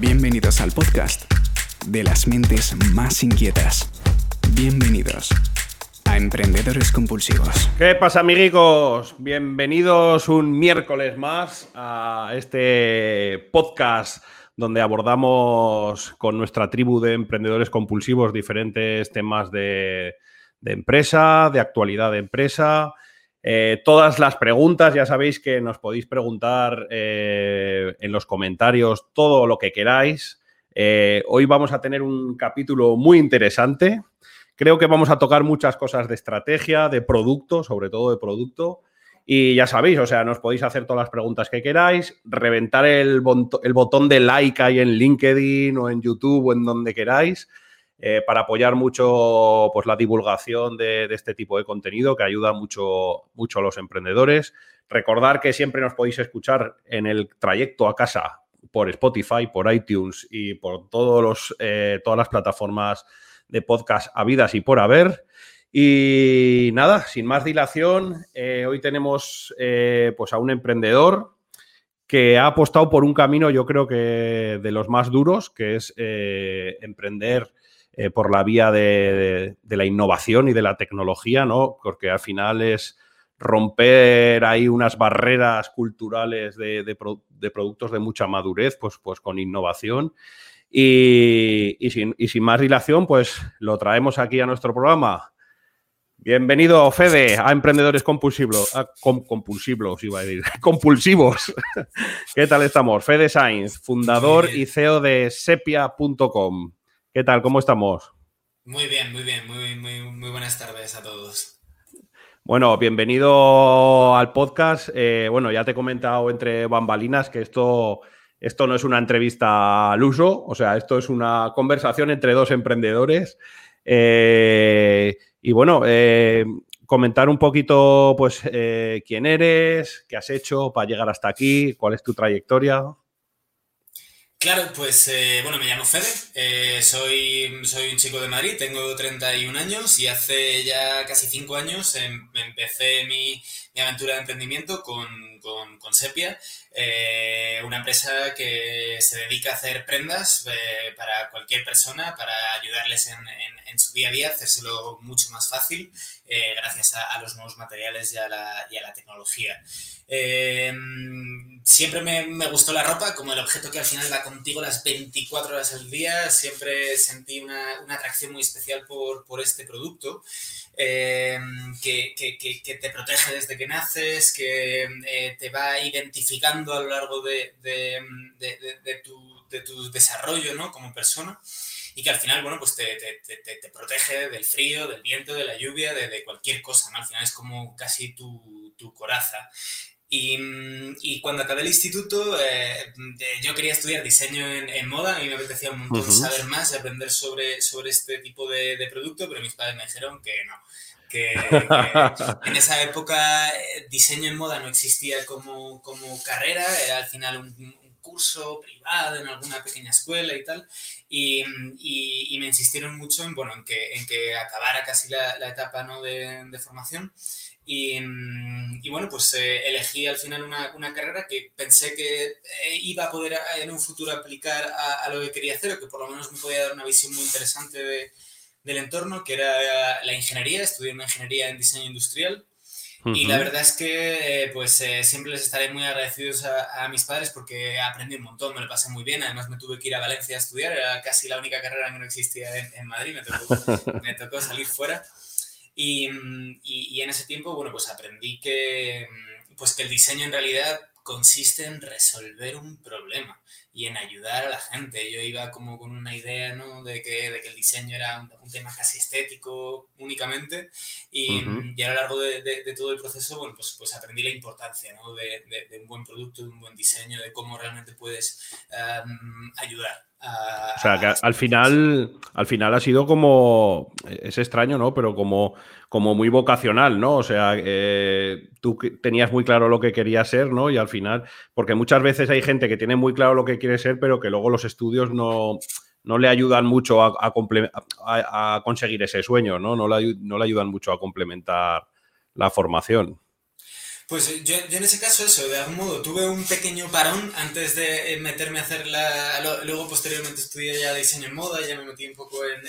Bienvenidos al podcast de las mentes más inquietas. Bienvenidos a Emprendedores Compulsivos. ¿Qué pasa, amigos? Bienvenidos un miércoles más a este podcast donde abordamos con nuestra tribu de emprendedores compulsivos diferentes temas de, de empresa, de actualidad de empresa. Eh, todas las preguntas, ya sabéis que nos podéis preguntar eh, en los comentarios todo lo que queráis. Eh, hoy vamos a tener un capítulo muy interesante. Creo que vamos a tocar muchas cosas de estrategia, de producto, sobre todo de producto. Y ya sabéis, o sea, nos podéis hacer todas las preguntas que queráis, reventar el, el botón de like ahí en LinkedIn o en YouTube o en donde queráis. Eh, para apoyar mucho pues, la divulgación de, este tipo de contenido que ayuda mucho, mucho a los emprendedores. Recordar que siempre nos podéis escuchar en el trayecto a casa por Spotify, por iTunes y por todos los, eh, todas las plataformas de podcast habidas y por haber. Y nada, sin más dilación, eh, hoy tenemos pues a un emprendedor que ha apostado por un camino, yo creo que de los más duros, que es emprender eh, por la vía de, la innovación y de la tecnología, ¿no? Porque al final es romper ahí unas barreras culturales de, productos de mucha madurez, pues, pues con innovación. Y, sin, más dilación, pues lo traemos aquí a nuestro programa. Bienvenido, Fede, a Emprendedores Compulsivos. compulsivos, iba a decir. Compulsivos. ¿Qué tal estamos? Fede Sainz, fundador y CEO de sepia.com. ¿Qué tal? ¿Cómo estamos? Muy bien, muy bien. Muy, muy, buenas tardes a todos. Bueno, bienvenido al podcast. Eh, bueno, ya te he comentado entre bambalinas que esto, esto no es una entrevista al uso, o sea, esto es una conversación entre dos emprendedores. Eh, y bueno, eh, comentar un poquito, pues, quién eres, qué has hecho para llegar hasta aquí, cuál es tu trayectoria. Claro, pues eh, bueno, me llamo Fede, eh, soy, soy un chico de Madrid, tengo 31 años y hace ya casi 5 años em, empecé mi, aventura de emprendimiento con, Sepia, eh, una empresa que se dedica a hacer prendas para cualquier persona, para ayudarles en, su día a día, hacérselo mucho más fácil gracias a, los nuevos materiales y a la, y a la tecnología. siempre me, me gustó la ropa como el objeto que al final va contigo las 24 horas al día. Siempre sentí una, una atracción muy especial por, por este producto. Eh, que, que, que, te protege desde que naces, que eh, te va identificando a lo largo de, de, tu, de tu, desarrollo ¿no? como persona y que al final, bueno, pues te, te, te, protege del frío, del viento, de la lluvia, de, cualquier cosa. Al final es como casi tu, tu coraza. Y, y, cuando acabé el instituto, eh, yo quería estudiar diseño en, moda, a mí me apetecía un montón saber más y aprender sobre, sobre este tipo de, de, producto, pero mis padres me dijeron que no. Que, en esa época eh, diseño en moda no existía como, como carrera, era al final un, curso privado en alguna pequeña escuela y tal, y, y, y, me insistieron mucho en, bueno, en, que, en que acabara casi la, la etapa ¿no? de, de formación. Mm, y, bueno, pues eh, elegí al final una, una, carrera que pensé que eh, iba a poder en un futuro aplicar a, lo que quería hacer, o que por lo menos me podía dar una visión muy interesante de, del entorno, que era la ingeniería. Estudié una ingeniería en diseño industrial. Y la verdad es que eh, pues siempre les estaré muy agradecidos a, a, mis padres porque aprendí un montón, me lo pasé muy bien. Además me tuve que ir a Valencia a estudiar, era casi la única carrera que no existía en, en Madrid, me tocó, me tocó salir fuera. Mm, y, y, en ese tiempo, bueno, pues aprendí que, mm, pues que el diseño en realidad consiste en resolver un problema y en ayudar a la gente. Yo iba como con una idea ¿no? de, que, de que el diseño era un, tema casi estético únicamente y, y a lo largo de, de, todo el proceso bueno, pues, pues aprendí la importancia ¿no? de, un buen producto, de un buen diseño, de cómo realmente puedes um, ayudar o sea, que al final, al final ha sido como, es extraño, ¿no? Pero como, como muy vocacional, ¿no? O sea, eh, tú tenías muy claro lo que querías ser, ¿no? Y al final, porque muchas veces hay gente que tiene muy claro lo que quiere ser, pero que luego los estudios no, no le ayudan mucho a, a, conseguir ese sueño, ¿no? No le, no le ayudan mucho a complementar la formación. Pues yo, en ese caso eso, de algún modo tuve un pequeño parón antes de meterme a hacer la... Luego posteriormente estudié ya diseño en moda, ya me metí un poco en,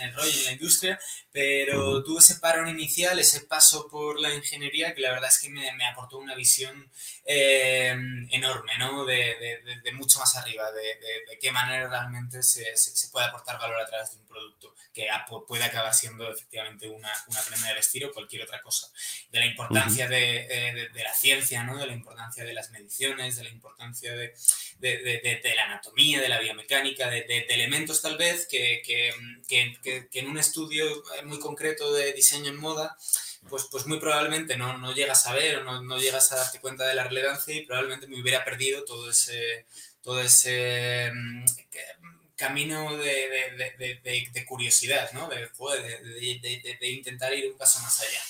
el rollo, en la industria, pero tuve ese parón inicial, ese paso por la ingeniería que la verdad es que me, aportó una visión eh, enorme, ¿no? De, mucho más arriba, de, qué manera realmente se, se puede aportar valor a través de un producto que puede acabar siendo efectivamente una, una prenda de vestir o cualquier otra cosa. De la importancia de, la ciencia, ¿no? de la importancia de las mediciones, de la importancia de, la anatomía, de la biomecánica, de, elementos tal vez que, que, en un estudio muy concreto de diseño en moda, pues, pues muy probablemente no, no llegas a ver o no, no, llegas a darte cuenta de la relevancia y probablemente me hubiera perdido todo ese, todo ese mm, camino de, curiosidad, ¿no? De, intentar ir un paso más allá.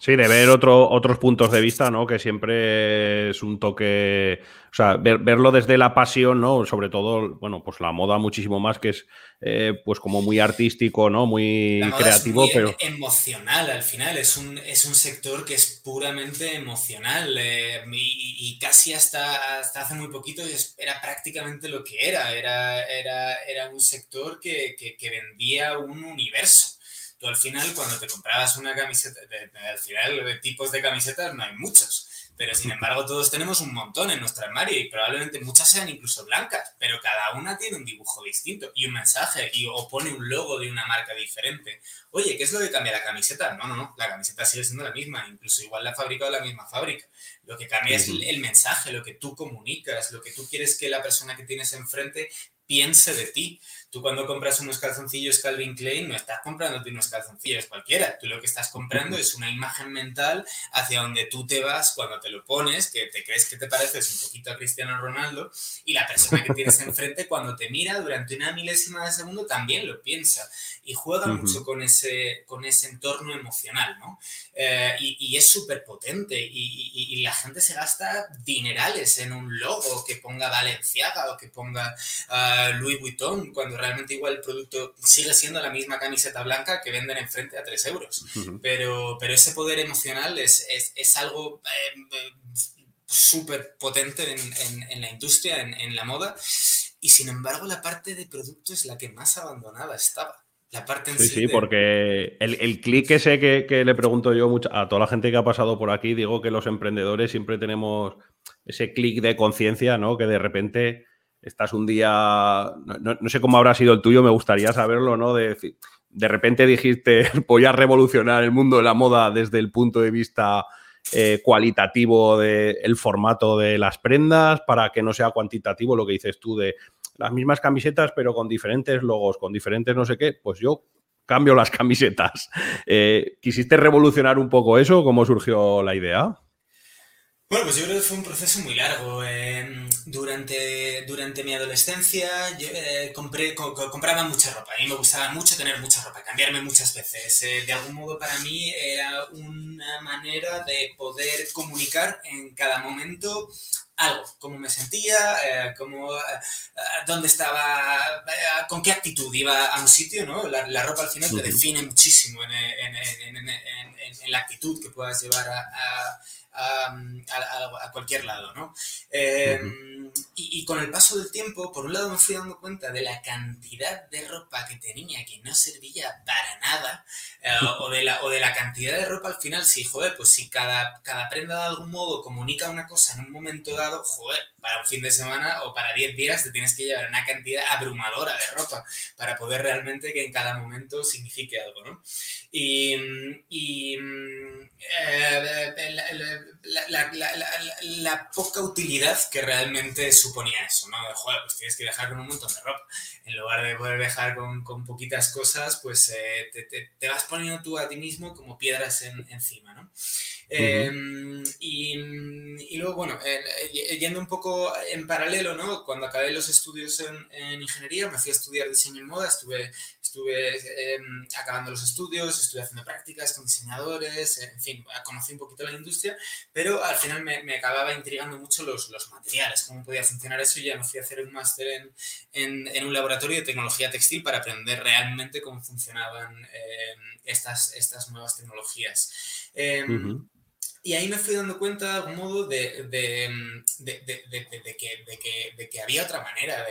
Sí, de ver otro, otros puntos de vista, ¿no? Que siempre es un toque. O sea, verlo desde la pasión, ¿no? Sobre todo, bueno, pues la moda muchísimo más, que es eh, pues como muy artístico, ¿no? Muy creativo, es muy pero. Emocional al final, es un, es un sector que es puramente emocional. Eh, y, casi hasta, hasta hace muy poquito era prácticamente lo que era. Era, era, era un sector que, que vendía un universo tú al final cuando te comprabas una camiseta, al final de tipos de camisetas no hay muchos, pero sin embargo todos tenemos un montón en nuestra armario y probablemente muchas sean incluso blancas, pero cada una tiene un dibujo distinto y un mensaje y o pone un logo de una marca diferente. Oye, ¿qué es lo que cambia la camiseta? No, no, no, la camiseta sigue siendo la misma, incluso igual la ha fabricado la misma fábrica. Lo que cambia es el mensaje, lo que tú comunicas, lo que tú quieres que la persona que tienes enfrente piense de ti. Tú cuando compras unos calzoncillos Calvin Klein no estás comprando unos calzoncillos cualquiera. Tú lo que estás comprando es una imagen mental hacia donde tú te vas cuando te lo pones, que te crees que te pareces un poquito a Cristiano Ronaldo y la persona que tienes enfrente cuando te mira durante una milésima de segundo también lo piensa y juega mucho con ese, con ese entorno emocional, ¿no? Eh, y, es súper potente y, la gente se gasta dinerales en un logo que ponga Valenciaga o que ponga uh, Louis Vuitton cuando realmente igual el producto sigue siendo la misma camiseta blanca que venden enfrente a 3 euros. pero, pero ese poder emocional es, es, algo eh, súper potente en, en, la industria, en, la moda, y sin embargo la parte de producto es la que más abandonada estaba. La parte en sí, sí, porque el, el clic ese que, que, le pregunto yo mucho, a toda la gente que ha pasado por aquí, digo que los emprendedores siempre tenemos ese clic de conciencia, ¿no? Que de repente estás un día, no, sé cómo habrá sido el tuyo, me gustaría saberlo, ¿no? De, de repente dijiste, voy a revolucionar el mundo de la moda desde el punto de vista eh, cualitativo del formato de las prendas para que no sea cuantitativo lo que dices tú de las mismas camisetas pero con diferentes logos, con diferentes no sé qué, pues yo cambio las camisetas. Eh, ¿Quisiste revolucionar un poco eso? ¿Cómo surgió la idea? Bueno, pues yo creo que fue un proceso muy largo. Em, durante, durante mi adolescencia yo, eh, compré, compraba mucha ropa. A mí me gustaba mucho tener mucha ropa, cambiarme muchas veces. Eh, de algún modo para mí era una manera de poder comunicar en cada momento algo, cómo me sentía, eh, cómo, dónde estaba, con qué actitud iba a un sitio, ¿no? La, ropa al final te define muchísimo en, en, la actitud que puedas llevar a a, cualquier lado, ¿no? Em, y, con el paso del tiempo, por un lado me fui dando cuenta de la cantidad de ropa que tenía que no servía para nada, eh, o, de la, o de la cantidad de ropa al final, sí, joder, pues si cada, cada prenda de algún modo comunica una cosa en un momento dado, joder, para un fin de semana o para 10 días te tienes que llevar una cantidad abrumadora de ropa para poder realmente que en cada momento signifique algo, ¿no? Y, y eh, la, poca utilidad que realmente suponía eso, ¿no? De, joder, pues tienes que viajar con un montón de ropa. En lugar de poder viajar con, con poquitas cosas, pues eh, te, te, vas poniendo tú a ti mismo como piedras en, encima, ¿no? Em, y, y, luego, bueno, eh, yendo un poco en paralelo, ¿no? Cuando acabé los estudios en, en, ingeniería, me fui a estudiar diseño en moda, estuve, estuve em, acabando los estudios, estuve haciendo prácticas con diseñadores, en fin, conocí un poquito la industria, pero al final me, acababa intrigando mucho los, los, materiales, cómo podía funcionar eso y ya me fui a hacer un máster en, en, en, un laboratorio de tecnología textil para aprender realmente cómo funcionaban em, estas, estas nuevas tecnologías. Em, y ahí me fui dando cuenta de algún modo de, que, había otra manera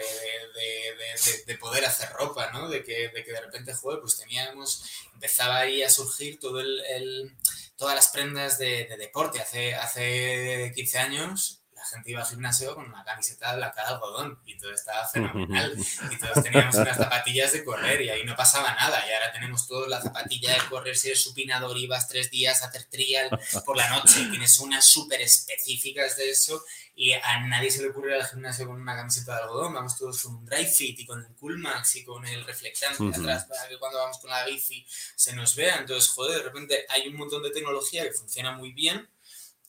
de, poder hacer ropa, ¿no? De que de, repente, joder, pues teníamos, empezaba ahí a surgir todo el, todas las prendas de, deporte. Hace, hace 15 años la gente iba al gimnasio con una camiseta blanca de algodón y todo estaba fenomenal. Y todos teníamos unas zapatillas de correr y ahí no pasaba nada. Y ahora tenemos toda la zapatilla de correr, si eres supinador y vas tres días a hacer trial por la noche. Tienes unas súper específicas de eso y a nadie se le ocurre ir al gimnasio con una camiseta de algodón. Vamos todos con un dry fit y con el cool max y con el reflectante atrás para que cuando vamos con la bici se nos vea. Entonces, joder, de repente hay un montón de tecnología que funciona muy bien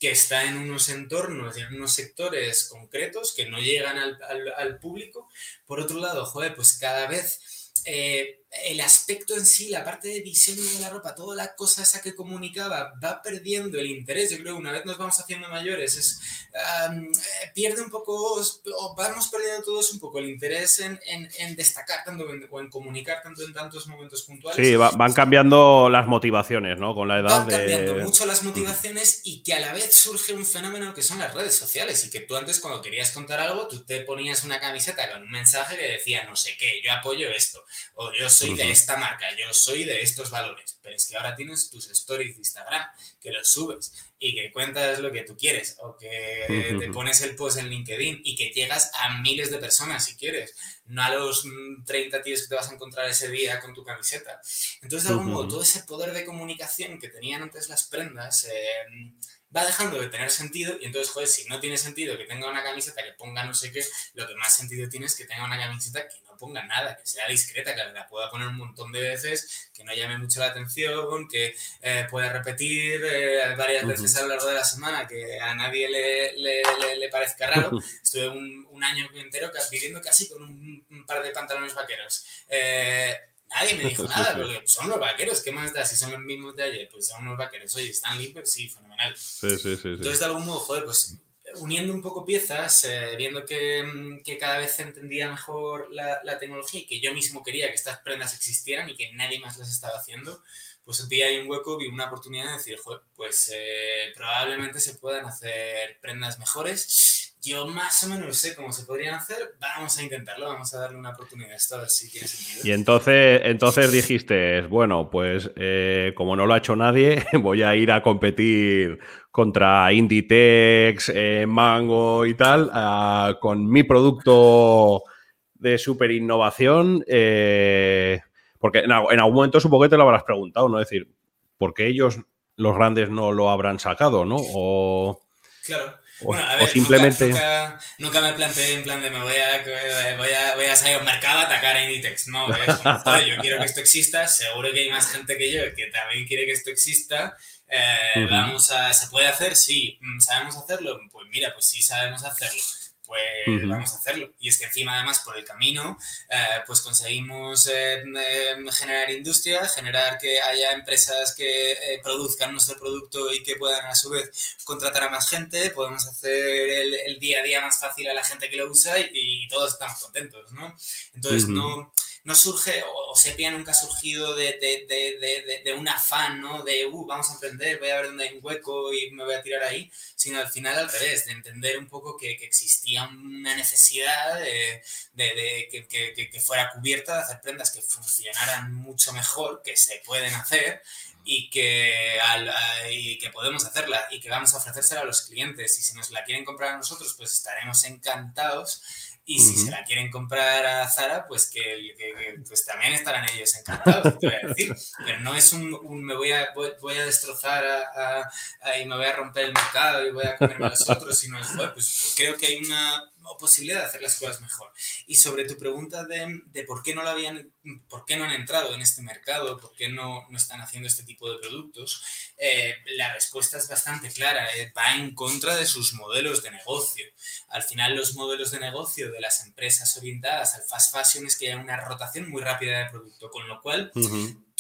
que está en unos entornos y en unos sectores concretos que no llegan al, al, público. Por otro lado, joder, pues cada vez eh, el aspecto en sí, la parte de diseño de la ropa, toda la cosa esa que comunicaba, va perdiendo el interés. Yo creo que una vez nos vamos haciendo mayores, es, eh, pierde un poco, o vamos perdiendo todos un poco el interés en, en, destacar tanto o en comunicar tanto en tantos momentos puntuales. Sí, van cambiando las motivaciones, ¿no? Con la edad. Van cambiando mucho las motivaciones y que a la vez surge un fenómeno que son las redes sociales y que tú antes cuando querías contar algo, tú te ponías una camiseta con un mensaje que decía no sé qué, yo apoyo esto, o yo soy de esta marca, yo soy de estos valores, pero es que ahora tienes tus stories de Instagram, que los subes y que cuentas lo que tú quieres, o que te pones el post en LinkedIn y que llegas a miles de personas si quieres, no a los 30 mm, tíos que te vas a encontrar ese día con tu camiseta. Entonces, de algún modo, todo ese poder de comunicación que tenían antes las prendas, eh, va dejando de tener sentido y entonces, joder, si no tiene sentido que tenga una camiseta que ponga no sé qué, lo que más sentido tiene es que tenga una camiseta que no ponga nada, que sea discreta, que la pueda poner un montón de veces, que no llame mucho la atención, que eh, pueda repetir eh, varias veces a lo largo de la semana, que a nadie le, le, le, parezca raro. Estuve un, un, año entero viviendo casi con un, par de pantalones vaqueros. Eh, Nadie me dijo nada, porque son los vaqueros, ¿qué más da? Si son los mismos de ayer, pues son los vaqueros. Oye, están limpios, sí, fenomenal. Sí, sí, sí, Entonces, de algún modo, joder, pues uniendo un poco piezas, eh, viendo que, mm, que, cada vez se entendía mejor la, la, tecnología y que yo mismo quería que estas prendas existieran y que nadie más las estaba haciendo, pues sentí ahí un hueco y una oportunidad de decir, pues eh, probablemente se puedan hacer prendas mejores yo más o menos sé cómo se podrían hacer. Vamos a intentarlo, vamos a darle una oportunidad a esto, a ver si tiene sentido. Y entonces, entonces dijiste, bueno, pues eh, como no lo ha hecho nadie, voy a ir a competir contra Inditex, eh, Mango y tal, con mi producto de super innovación. Eh, porque en, algún momento supongo que te lo habrás preguntado, ¿no? Es decir, ¿por qué ellos, los grandes, no lo habrán sacado, ¿no? O... Claro. Bueno, a ver, simplemente... Nunca, me planteé en plan de me voy a, voy a, voy a salir al mercado a atacar a Inditex. No, yo quiero que esto exista, seguro que hay más gente que yo que también quiere que esto exista. Eh, vamos a, ¿Se puede hacer? Sí. ¿Sabemos hacerlo? Pues mira, pues sí sabemos hacerlo pues vamos a hacerlo. Y es que encima además por el camino, eh, pues conseguimos eh, em, generar industria, generar que haya empresas que eh, produzcan nuestro producto y que puedan a su vez contratar a más gente, podemos hacer el, día a día más fácil a la gente que lo usa y, todos estamos contentos, ¿no? Entonces no no surge, o, Sepia nunca ha surgido de, de, de, de, un afán, ¿no? De, uh, vamos a emprender, voy a ver dónde hay un hueco y me voy a tirar ahí, sino al final al revés, de entender un poco que, que existía una necesidad de, que, que, que, fuera cubierta de hacer prendas que funcionaran mucho mejor, que se pueden hacer y que, al, y que podemos hacerla y que vamos a ofrecérsela a los clientes y si nos la quieren comprar a nosotros, pues estaremos encantados y si se la quieren comprar a Zara, pues que, pues también estarán ellos encantados, voy a decir. Pero no es un, me voy a, voy, a destrozar y me voy a romper el mercado y voy a comerme a los otros, sino es, pues creo que hay una, posibilidad de hacer las cosas mejor. Y sobre tu pregunta de, de, por qué no lo habían, por qué no han entrado en este mercado, por qué no, no están haciendo este tipo de productos, eh, la respuesta es bastante clara. Eh, va en contra de sus modelos de negocio. Al final, los modelos de negocio de las empresas orientadas al fast fashion es que hay una rotación muy rápida de producto, con lo cual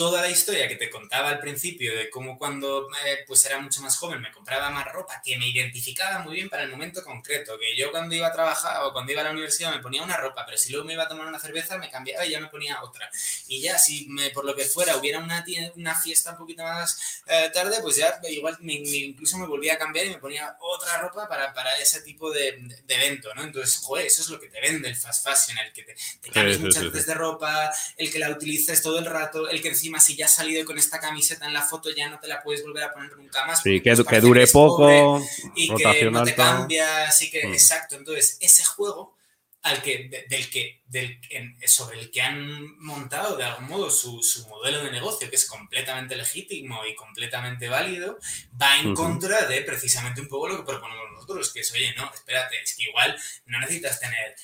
toda la historia que te contaba al principio de cómo cuando eh, pues era mucho más joven me compraba más ropa que me identificaba muy bien para el momento concreto, que yo cuando iba a trabajar o cuando iba a la universidad me ponía una ropa, pero si luego me iba a tomar una cerveza me cambiaba y ya me ponía otra. Y ya si me, por lo que fuera hubiera una, una fiesta un poquito más eh, tarde, pues ya igual me, incluso me volvía a cambiar y me ponía otra ropa para, para ese tipo de, de, evento, ¿no? Entonces, joder, eso es lo que te vende el fast fashion, el que te, te cambies muchas veces de ropa, el que la utilices todo el rato, el que encima si ya has salido con esta camiseta en la foto ya no te la puedes volver a poner nunca más. Sí, que, que dure poco, y que no te cambia, así que mm. exacto. Entonces, ese juego al que, del que, del, sobre el que han montado de algún modo su, su, modelo de negocio, que es completamente legítimo y completamente válido, va en contra de precisamente un poco lo que proponemos nosotros, que es, oye, no, espérate, es que igual no necesitas tener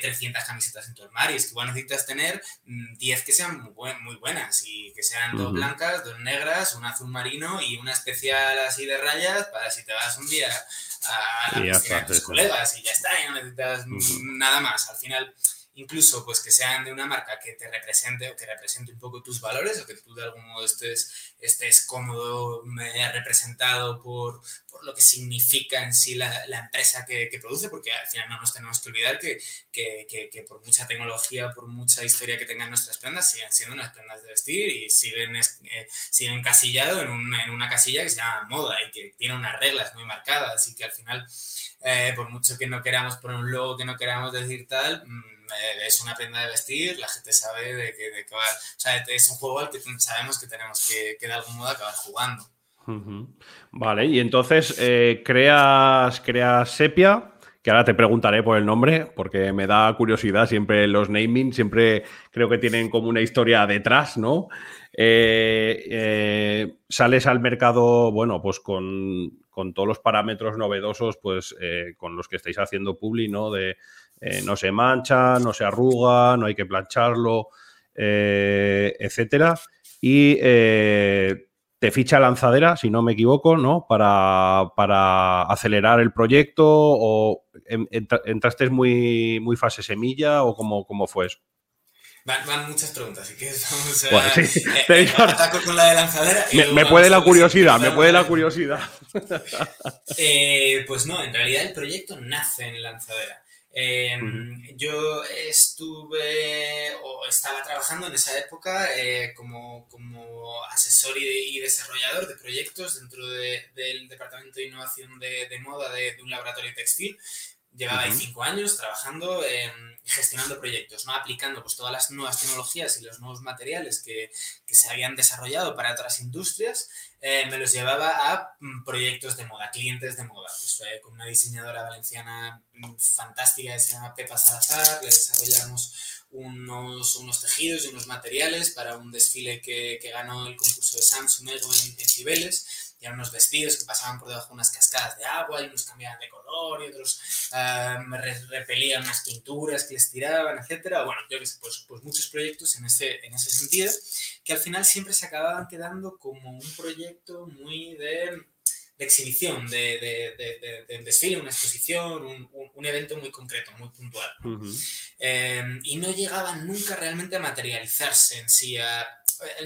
300 eh, camisetas en tu armario, es que igual necesitas tener 10 mm, que sean muy, muy, buenas y que sean dos blancas, dos negras, un azul marino y una especial así de rayas para si te vas un día a, a tus colegas y ya está, y no necesitas nada más. Al final, incluso pues que sean de una marca que te represente o que represente un poco tus valores o que tú de algún modo estés, estés cómodo, representado por, por lo que significa en sí la, la empresa que, que, produce, porque al final no nos tenemos que olvidar que, que, que, por mucha tecnología, por mucha historia que tengan nuestras prendas, siguen siendo unas prendas de vestir y siguen, eh, siguen en, un, en una casilla que se llama moda y que tiene unas reglas muy marcadas y que al final, eh, por mucho que no queramos poner un logo, que no queramos decir tal, mm, es una prenda de vestir, la gente sabe de que va, o sea, es un juego al que sabemos que tenemos que, de algún modo acabar jugando. Vale, y entonces eh, creas, creas Sepia, que ahora te preguntaré por el nombre, porque me da curiosidad siempre los naming, siempre creo que tienen como una historia detrás, ¿no? Eh, sales al mercado, bueno, pues con, con, todos los parámetros novedosos, pues con los que estáis haciendo Publi, ¿no? Eh, no se mancha, no se arruga, no hay que plancharlo, eh, etcétera. Y eh, te ficha lanzadera, si no me equivoco, ¿no? Para, acelerar el proyecto o entraste muy, muy fase semilla o cómo, cómo fue eso. Van, muchas preguntas, así que vamos a... con la de lanzadera. Me, puede la curiosidad, me puede la curiosidad. pues no, en realidad el proyecto nace en lanzadera. Em, yo estuve o estaba trabajando en esa época eh, como, como, asesor y, desarrollador de proyectos dentro del Departamento de Innovación de, Moda de, un laboratorio textil. Llevaba ahí cinco años trabajando, gestionando proyectos, ¿no? aplicando pues, todas las nuevas tecnologías y los nuevos materiales que, que se habían desarrollado para otras industrias eh, me los llevaba a mm, proyectos de moda, clientes de moda. Pues, con una diseñadora valenciana mm, fantástica que se llama Pepa Salazar, le desarrollamos unos, unos tejidos y unos materiales para un desfile que, ganó el concurso de Samsung en, en Cibeles eran unos vestidos que pasaban por debajo de unas cascadas de agua y unos cambiaban de color y otros me repelían unas pinturas que les tiraban, etcétera. Bueno, yo que sé, pues, pues muchos proyectos en ese, en ese sentido que al final siempre se acababan quedando como un proyecto muy de, de exhibición, de, de, de, desfile, una exposición, un, un, evento muy concreto, muy puntual. Em, y no llegaban nunca realmente a materializarse en sí, a eh,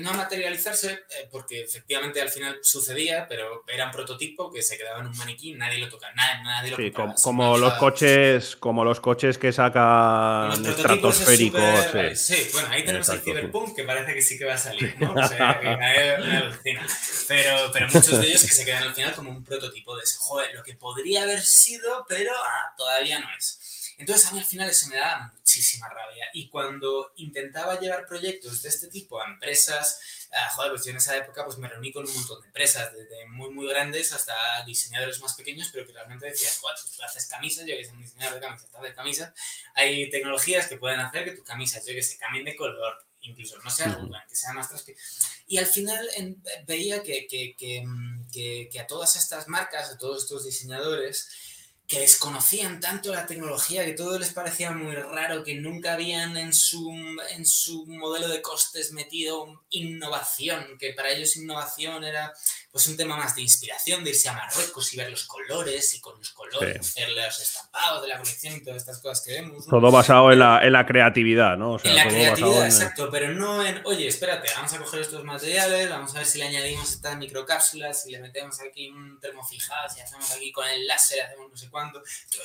no materializarse, eh, porque efectivamente al final sucedía, pero era un prototipo que se quedaba en un maniquí, nadie lo toca, nadie, nadie lo sí, como, los coches, como los coches que sacan estratosféricos. sí. bueno, ahí tenemos el Cyberpunk, que parece que sí que va a salir, ¿no? O sea, que nadie, pero, pero muchos de ellos que se quedan al final como un prototipo de ese, joder, lo que podría haber sido, pero ah, todavía no es. Entonces a mí al final eso me da muchísima rabia. Y cuando intentaba llevar proyectos de este tipo a empresas, uh, joder, pues yo en esa época pues me reuní con un montón de empresas, desde muy, muy grandes hasta diseñadores más pequeños, pero que realmente decían, joder, pues tú haces camisas, yo que soy un diseñador de camisas, de camisas, hay tecnologías que pueden hacer que tus camisas, yo que sé, cambien de color, incluso no sean uh que sean más transparentes. Y al final veía que, que, que, que, a todas estas marcas, a todos estos diseñadores, que desconocían tanto la tecnología que todo les parecía muy raro, que nunca habían en su, en su modelo de costes metido innovación, que para ellos innovación era pues un tema más de inspiración, de irse a Marruecos y ver los colores y con los colores hacer los estampados de la colección y todas estas cosas que vemos. Todo basado en la, en la, creatividad, ¿no? en la creatividad, exacto, pero no en, oye, espérate, vamos a coger estos materiales, vamos a ver si le añadimos estas microcápsulas, si le metemos aquí un termofijado, si hacemos aquí con el láser, hacemos no sé cuánto.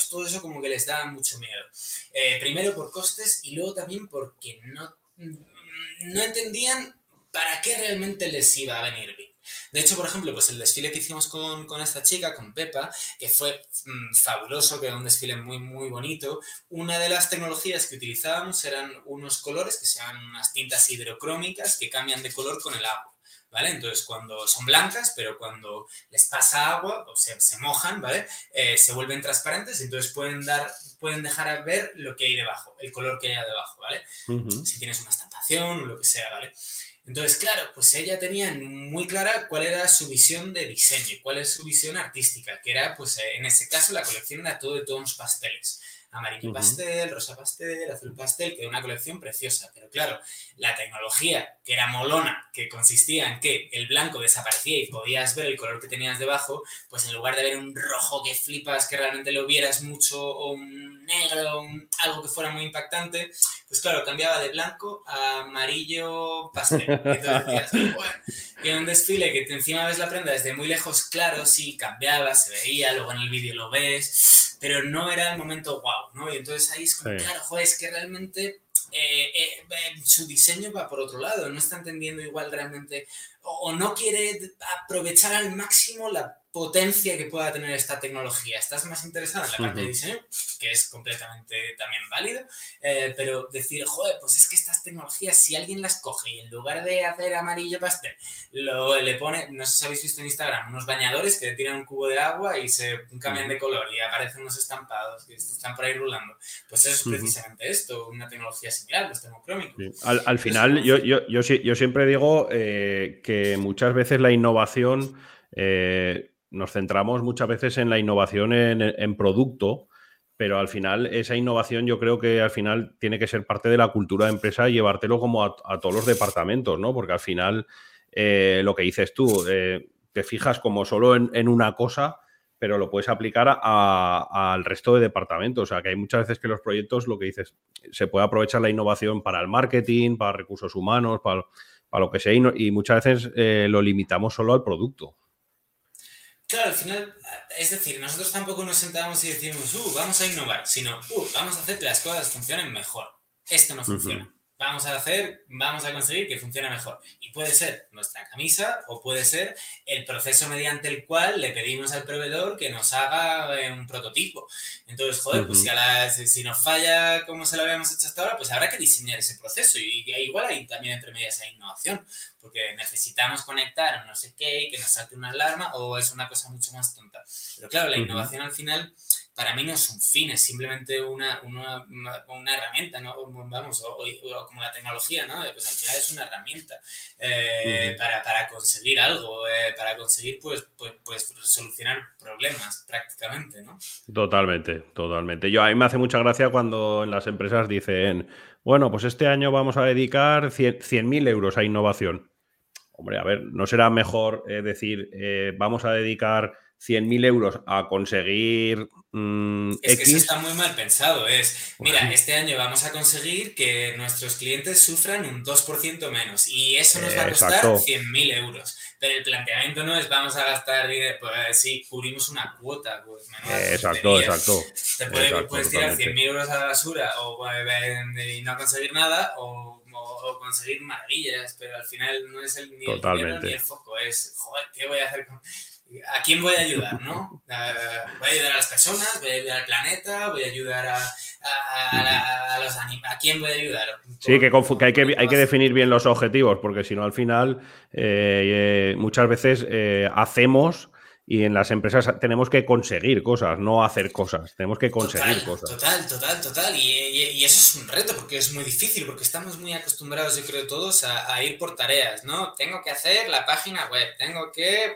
todo eso como que les da mucho miedo. Eh, primero por costes y luego también porque no, no entendían para qué realmente les iba a venir bien. De hecho, por ejemplo, pues el desfile que hicimos con, con esta chica, con Pepa, que fue mm, fabuloso, que era un desfile muy, muy bonito, una de las tecnologías que utilizábamos eran unos colores que se llaman unas tintas hidrocrómicas que cambian de color con el agua. ¿Vale? Entonces, cuando son blancas, pero cuando les pasa agua, o sea, se mojan, ¿vale? Eh, se vuelven transparentes y entonces pueden, dar, pueden dejar ver lo que hay debajo, el color que hay debajo, ¿vale? Si tienes una estampación o lo que sea, ¿vale? Entonces, claro, pues ella tenía muy clara cuál era su visión de diseño, cuál es su visión artística, que era, pues en ese caso, la colección era todo de tonos pasteles amarillo pastel, rosa pastel, azul pastel, que era una colección preciosa. Pero claro, la tecnología, que era molona, que consistía en que el blanco desaparecía y podías ver el color que tenías debajo, pues en lugar de ver un rojo que flipas, que realmente lo vieras mucho, o un negro, algo que fuera muy impactante, pues claro, cambiaba de blanco a amarillo pastel. Y en un desfile que encima ves la prenda desde muy lejos, claro, sí, cambiaba, se veía, luego en el vídeo lo ves pero no era el momento wow, ¿no? Y entonces ahí es como, claro, joder, es que realmente eh, eh, su diseño va por otro lado, no está entendiendo igual realmente, o no quiere aprovechar al máximo la potencia que pueda tener esta tecnología. Estás más interesado en la parte de diseño, que es completamente también válido, eh, pero decir, joder, pues es que estas tecnologías, si alguien las coge y en lugar de hacer amarillo pastel, lo, le pone, no sé si habéis visto en Instagram, unos bañadores que le tiran un cubo de agua y se cambian de color y aparecen unos estampados que están por ahí rulando. Pues eso es precisamente esto, una tecnología similar, los termocrómicos. Al, al, final, yo, yo, yo, yo, siempre digo eh, que muchas veces la innovación... Eh, nos centramos muchas veces en la innovación en, producto, pero al final esa innovación yo creo que al final tiene que ser parte de la cultura de empresa y llevártelo como a, todos los departamentos, ¿no? Porque al final eh, lo que dices tú, eh, te fijas como solo en, una cosa, pero lo puedes aplicar al resto de departamentos. O sea, que hay muchas veces que los proyectos, lo que dices, se puede aprovechar la innovación para el marketing, para recursos humanos, para, lo que sea, y, muchas veces eh, lo limitamos solo al producto. Claro, al final, es decir, nosotros tampoco nos sentamos y decimos, uh, vamos a innovar, sino, uh, vamos a hacer que las cosas funcionen mejor. Esto no funciona vamos a hacer, vamos a conseguir que funcione mejor. Y puede ser nuestra camisa o puede ser el proceso mediante el cual le pedimos al proveedor que nos haga eh, un prototipo. Entonces, joder, pues si, si, nos falla como se lo habíamos hecho hasta ahora, pues habrá que diseñar ese proceso. Y, igual hay también entre medias esa innovación, porque necesitamos conectar no sé qué y que nos salte una alarma o es una cosa mucho más tonta. Pero claro, la innovación al final para mí no es un fin, es simplemente una, una, una, herramienta, ¿no? Vamos, o, como la tecnología, ¿no? Pues al final es una herramienta eh, para, para, conseguir algo, eh, para conseguir, pues, pues, pues, solucionar problemas prácticamente, ¿no? Totalmente, totalmente. Yo, a mí me hace mucha gracia cuando en las empresas dicen, bueno, pues este año vamos a dedicar 100.000 euros a innovación. Hombre, a ver, ¿no será mejor eh, decir, vamos a dedicar 100.000 euros a conseguir mm, es que eso está muy mal pensado. Es, mira, este año vamos a conseguir que nuestros clientes sufran un 2% menos y eso nos va a costar 100.000 euros. Pero el planteamiento no es vamos a gastar dinero, pues si cubrimos una cuota. Pues, exacto, exacto. Te puedes tirar 100.000 euros a la basura o, eh, y no conseguir nada o conseguir maravillas, pero al final no es el, ni el dinero ni el foco, es, joder, ¿qué voy a hacer con...? ¿A quién voy a ayudar? ¿no? voy a ayudar a las personas, voy a ayudar al planeta, voy a ayudar a, a, los animales. ¿A quién voy a ayudar? Sí, que, hay, que hay que definir bien los objetivos, porque si no, al final, eh, eh, muchas veces eh, hacemos y en las empresas tenemos que conseguir cosas, no hacer cosas. Tenemos que conseguir cosas. Total, total, total. Y, eso es un reto porque es muy difícil, porque estamos muy acostumbrados, yo creo, todos a, ir por tareas, ¿no? Tengo que hacer la página web, tengo que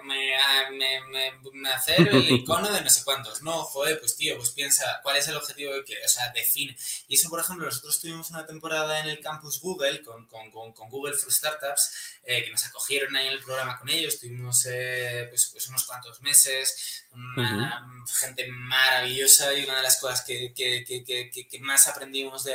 hacer el icono de no sé cuántos. No, joder, pues tío, pues piensa cuál es el objetivo que quieres, o sea, define. Y eso, por ejemplo, nosotros tuvimos una temporada en el campus Google con, con, con, Google for Startups, eh, que nos acogieron ahí en el programa con ellos, tuvimos eh, pues, pues unos cuantos meses, una gente maravillosa y una de las cosas que, que, que, que más aprendimos de,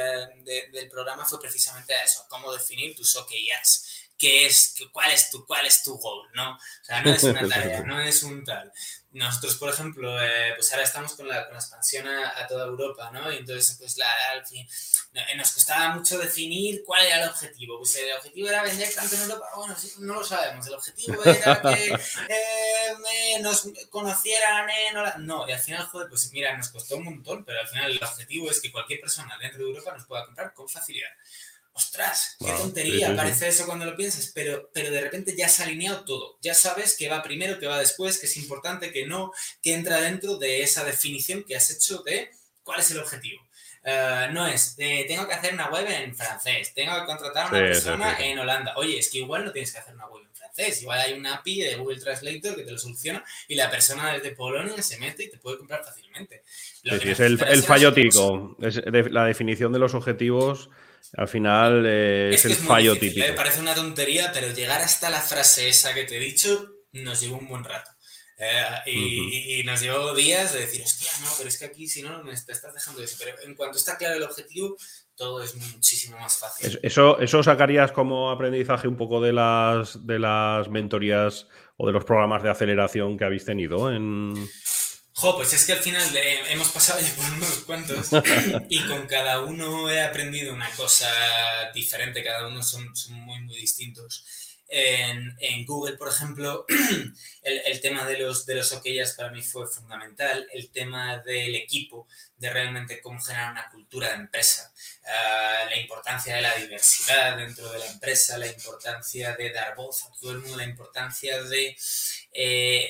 del programa fue precisamente eso, cómo definir tus OKRs. ¿Qué es, cuál, es tu, ¿Cuál es tu goal? ¿no? O sea, no es una tarea, no es un tal. Nosotros, por ejemplo, eh, pues ahora estamos con la, con la expansión a, toda Europa, ¿no? Y entonces, pues la, al fin, eh, nos costaba mucho definir cuál era el objetivo. Pues el objetivo era vender tanto en Europa, bueno, no lo sabemos. El objetivo era que eh, nos conocieran en No, y al final, joder, pues mira, nos costó un montón, pero al final el objetivo es que cualquier persona dentro de Europa nos pueda comprar con facilidad ostras, qué tontería, parece eso cuando lo piensas, pero, pero de repente ya se ha alineado todo. Ya sabes que va primero, que va después, que es importante, que no, que entra dentro de esa definición que has hecho de cuál es el objetivo. Eh, no es, tengo que hacer una web en francés, tengo que contratar a una persona en Holanda. Oye, es que igual no tienes que hacer una web en francés, igual hay una API de Google Translator que te lo soluciona y la persona desde Polonia se mete y te puede comprar fácilmente. Es el, el fallo típico, es la definición de los objetivos al final eh, es, el fallo típico. Me parece una tontería, pero llegar hasta la frase esa que te he dicho nos llevó un buen rato. Eh, y, nos llevó días de decir, hostia, no, pero es que aquí si no me estás dejando eso. Pero en cuanto está claro el objetivo, todo es muchísimo más fácil. Eso, eso sacarías como aprendizaje un poco de las, de las mentorías o de los programas de aceleración que habéis tenido en... Jo, pues es que al final hemos pasado ya por unos cuantos y con cada uno he aprendido una cosa diferente, cada uno son, son muy, muy distintos. En, Google, por ejemplo, el, el, tema de los, de los OKRs para mí fue fundamental, el tema del equipo, de realmente cómo generar una cultura de empresa, uh, la importancia de la diversidad dentro de la empresa, la importancia de dar voz a todo el mundo, la importancia de eh,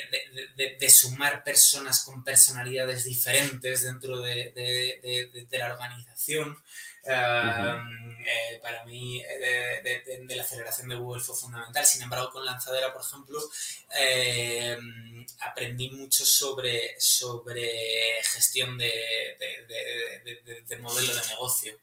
de, de, sumar personas con personalidades diferentes dentro de, de la organización. Eh, para mí, de, la aceleración de Google fue fundamental. Sin embargo, con Lanzadera, por ejemplo, eh, aprendí mucho sobre, sobre gestión de, modelo de negocio.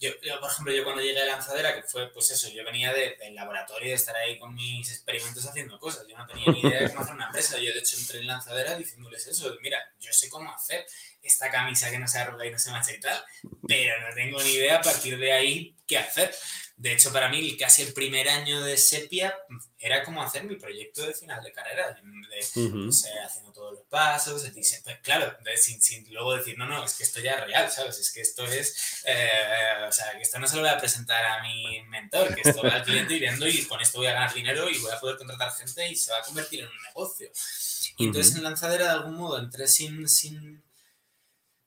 Yo, por ejemplo, yo cuando llegué a Lanzadera, que fue, pues eso, yo venía del laboratorio de estar ahí con mis experimentos haciendo cosas. Yo no tenía ni idea de cómo hacer una empresa. Yo, de hecho, entré en Lanzadera diciéndoles eso. Mira, yo sé cómo hacer esta camisa que no se arruga y no se mancha y tal, pero no tengo ni idea a partir de ahí qué hacer. De hecho, para mí, casi el primer año de Sepia era como hacer mi proyecto de final de carrera, de, haciendo todos los pasos, pues, claro, sin, sin, luego decir, no, no, es que esto ya es real, ¿sabes? Es que esto es, eh, o sea, que esto no se lo voy a presentar a mi mentor, que esto va al cliente y viendo y con esto voy a ganar dinero y voy a poder contratar gente y se va a convertir en un negocio. Y entonces en Lanzadera, de algún modo, entré sin, sin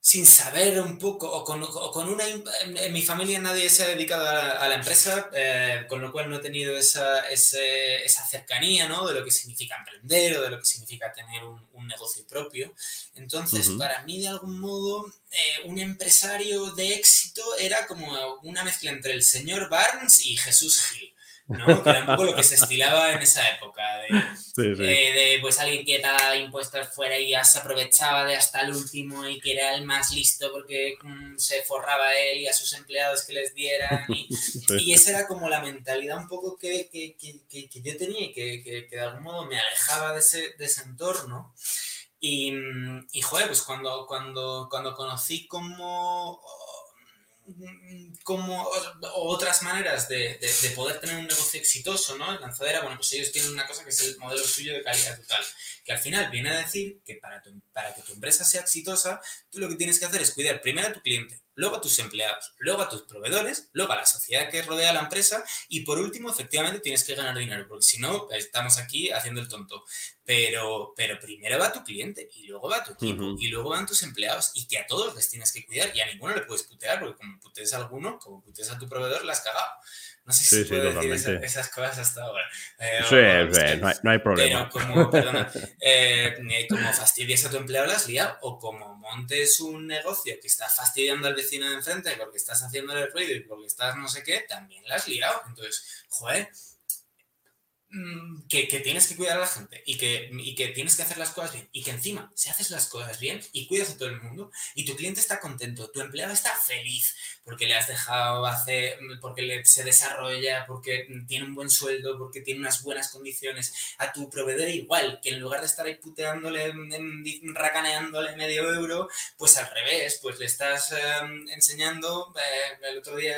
sin saber un poco, o con, con una... En mi familia nadie se ha dedicado a, la empresa, eh, con lo cual no he tenido esa, esa cercanía, ¿no? De lo que significa emprender o de lo que significa tener un, un negocio propio. Entonces, para mí, de algún modo, eh, un empresario de éxito era como una mezcla entre el señor Barnes y Jesús Gil. ¿No? Que era un poco lo que se estilaba en esa época, de, de pues alguien que daba impuestos fuera y ya se aprovechaba de hasta el último y que era el más listo porque mm, se forraba él y a sus empleados que les dieran y, y esa era como la mentalidad un poco que, que, que, que yo tenía y que, de algún modo me alejaba de ese, de ese entorno. Y, mm, y joder, pues cuando, cuando, cuando conocí como como otras maneras de, de, poder tener un negocio exitoso, ¿no? En lanzadera, bueno, pues ellos tienen una cosa que es el modelo suyo de calidad total, que al final viene a decir que para, para que tu empresa sea exitosa, tú lo que tienes que hacer es cuidar primero a tu cliente, luego a tus empleados, luego a tus proveedores, luego a la sociedad que rodea a la empresa y por último, efectivamente, tienes que ganar dinero, porque si no, estamos aquí haciendo el tonto. pero, pero primero va tu cliente y luego va tu equipo y luego van tus empleados y que a todos les tienes que cuidar y a ninguno le puedes putear porque como putees a alguno, como putees a tu proveedor, la has cagado. No sé si se puede decir esas, cosas hasta ahora. Eh, sí, no, hay, problema. Pero como, perdona, eh, como fastidies a tu empleado, la has liado. O como montes un negocio que está fastidiando al vecino de enfrente porque estás haciéndole ruido y porque estás no sé qué, también la has liado. Entonces, joder, Mm, que, tienes que cuidar a la gente y que, y que tienes que hacer las cosas bien y que encima, si haces las cosas bien y cuidas a todo el mundo y tu cliente está contento, tu empleado está feliz porque le has dejado hacer, porque se desarrolla, porque tiene un buen sueldo, porque tiene unas buenas condiciones, a tu proveedor igual, que en lugar de estar ahí puteándole, racaneándole medio euro, pues al revés, pues le estás em, enseñando, eh, el otro día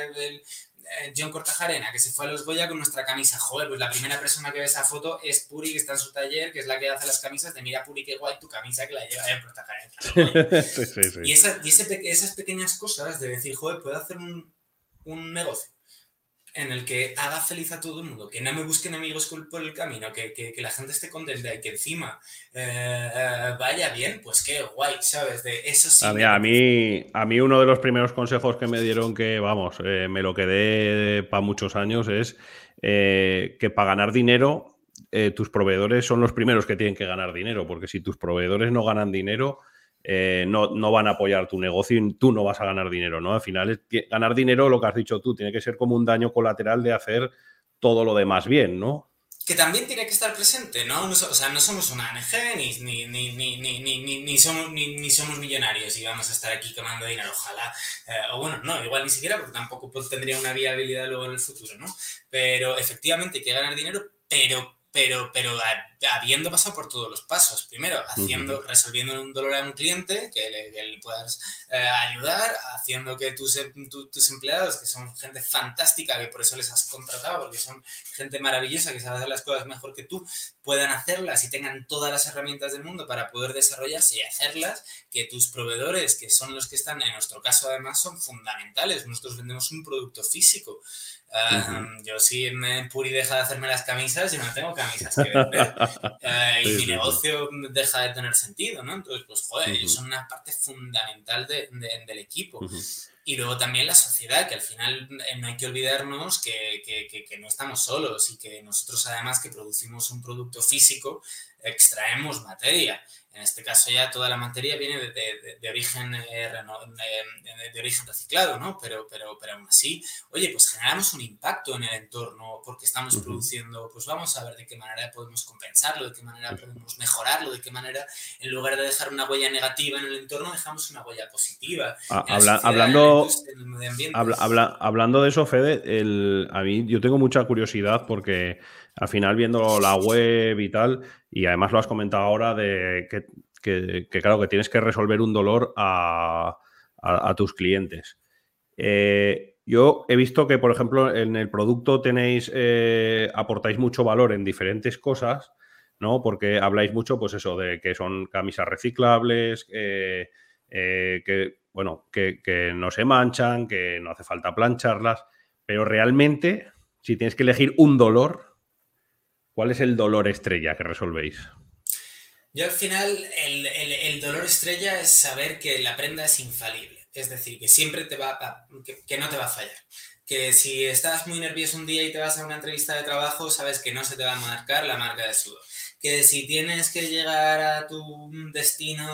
John Cortajarena, que se fue a los Goya con nuestra camisa. Joder, pues la primera persona que ve esa foto es Puri, que está en su taller, que es la que hace las camisas, de mira Puri, qué guay tu camisa que la lleva John Cortajarena. sí, sí, sí. Y, esas pequeñas cosas de decir, joder, puedo hacer un, un negocio en el que haga feliz a todo el mundo, que no me busque enemigos por el camino, que, que, la gente esté contenta y que encima eh, eh, vaya bien, pues qué guay, ¿sabes? De eso sí. A mí, a mí, uno de los primeros consejos que me dieron que, vamos, eh, me lo quedé para muchos años es que para ganar dinero, tus proveedores son los primeros que tienen que ganar dinero, porque si tus proveedores no ganan dinero, eh, no, no, van a apoyar tu negocio y tú no vas a ganar dinero, ¿no? Al final, ganar dinero, lo que has dicho tú, tiene que ser como un daño colateral de hacer todo lo demás bien, ¿no? Que también tiene que estar presente, ¿no? o sea, no somos una ANG ni, ni, somos, ni, somos millonarios y vamos a estar aquí quemando dinero, ojalá. Eh, o bueno, no, igual ni siquiera, porque tampoco tendría una viabilidad luego en el futuro, ¿no? Pero efectivamente hay que ganar dinero, pero pero, pero habiendo pasado por todos los pasos. Primero, haciendo, resolviendo un dolor a un cliente que le, puedas eh, ayudar, haciendo que tus, em, tus empleados, que son gente fantástica, que por eso les has contratado, porque son gente maravillosa, que sabe hacer las cosas mejor que tú, puedan hacerlas y tengan todas las herramientas del mundo para poder desarrollarse y hacerlas, que tus proveedores, que son los que están, en nuestro caso además, son fundamentales. Nosotros vendemos un producto físico. Yo si me Puri deja de hacerme las camisas, yo no tengo camisas que vender. Eh, y mi negocio deja de tener sentido, ¿no? Entonces, pues, joder, ellos son una parte fundamental del equipo. Y luego también la sociedad, que al final eh, no hay que olvidarnos que, que, que, no estamos solos y que nosotros además que producimos un producto físico, extraemos materia. En este caso ya toda la materia viene de, origen, eh, de, origen reciclado, ¿no? Pero, pero, pero aún así, oye, pues generamos un impacto en el entorno porque estamos produciendo, pues vamos a ver de qué manera podemos compensarlo, de qué manera podemos mejorarlo, de qué manera, en lugar de dejar una huella negativa en el entorno, dejamos una huella positiva. Ah, hablando, hablando de eso, Fede, a mí yo tengo mucha curiosidad porque al final viendo la web y tal, y además lo has comentado ahora de que, claro, que tienes que resolver un dolor a, tus clientes. Eh, yo he visto que, por ejemplo, en el producto tenéis, eh, aportáis mucho valor en diferentes cosas, ¿no? Porque habláis mucho, pues eso, de que son camisas reciclables, eh, que, bueno, que, que no se manchan, que no hace falta plancharlas, pero realmente, si tienes que elegir un dolor, ¿Cuál es el dolor estrella que resolvéis? Yo al final, el, dolor estrella es saber que la prenda es infalible. Es decir, que siempre te va a, que, no te va a fallar. Que si estás muy nervioso un día y te vas a una entrevista de trabajo, sabes que no se te va a marcar la marca de sudor. Que si tienes que llegar a tu destino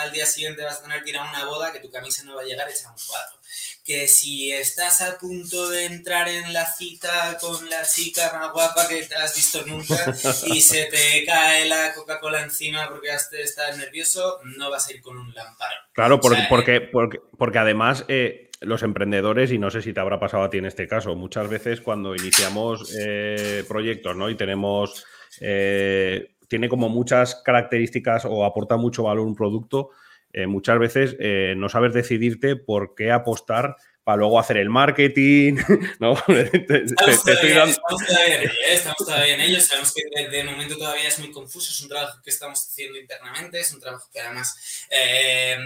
al día siguiente vas a tener que ir a una boda, que tu camisa no va a llegar hecha un cuadro que si estás a punto de entrar en la cita con la chica más guapa que te has visto nunca y se te cae la Coca-Cola encima porque estás nervioso, no vas a ir con un lamparo. Claro, porque, porque, porque, porque, además eh, los emprendedores, y no sé si te habrá pasado a ti en este caso, muchas veces cuando iniciamos eh, proyectos ¿no? y tenemos... Eh, tiene como muchas características o aporta mucho valor un producto, eh, muchas veces eh, no sabes decidirte por qué apostar para luego hacer el marketing, ¿no? estamos, todavía, en ello, sabemos que de, momento todavía es muy confuso, es un trabajo que estamos haciendo internamente, es un trabajo que además eh,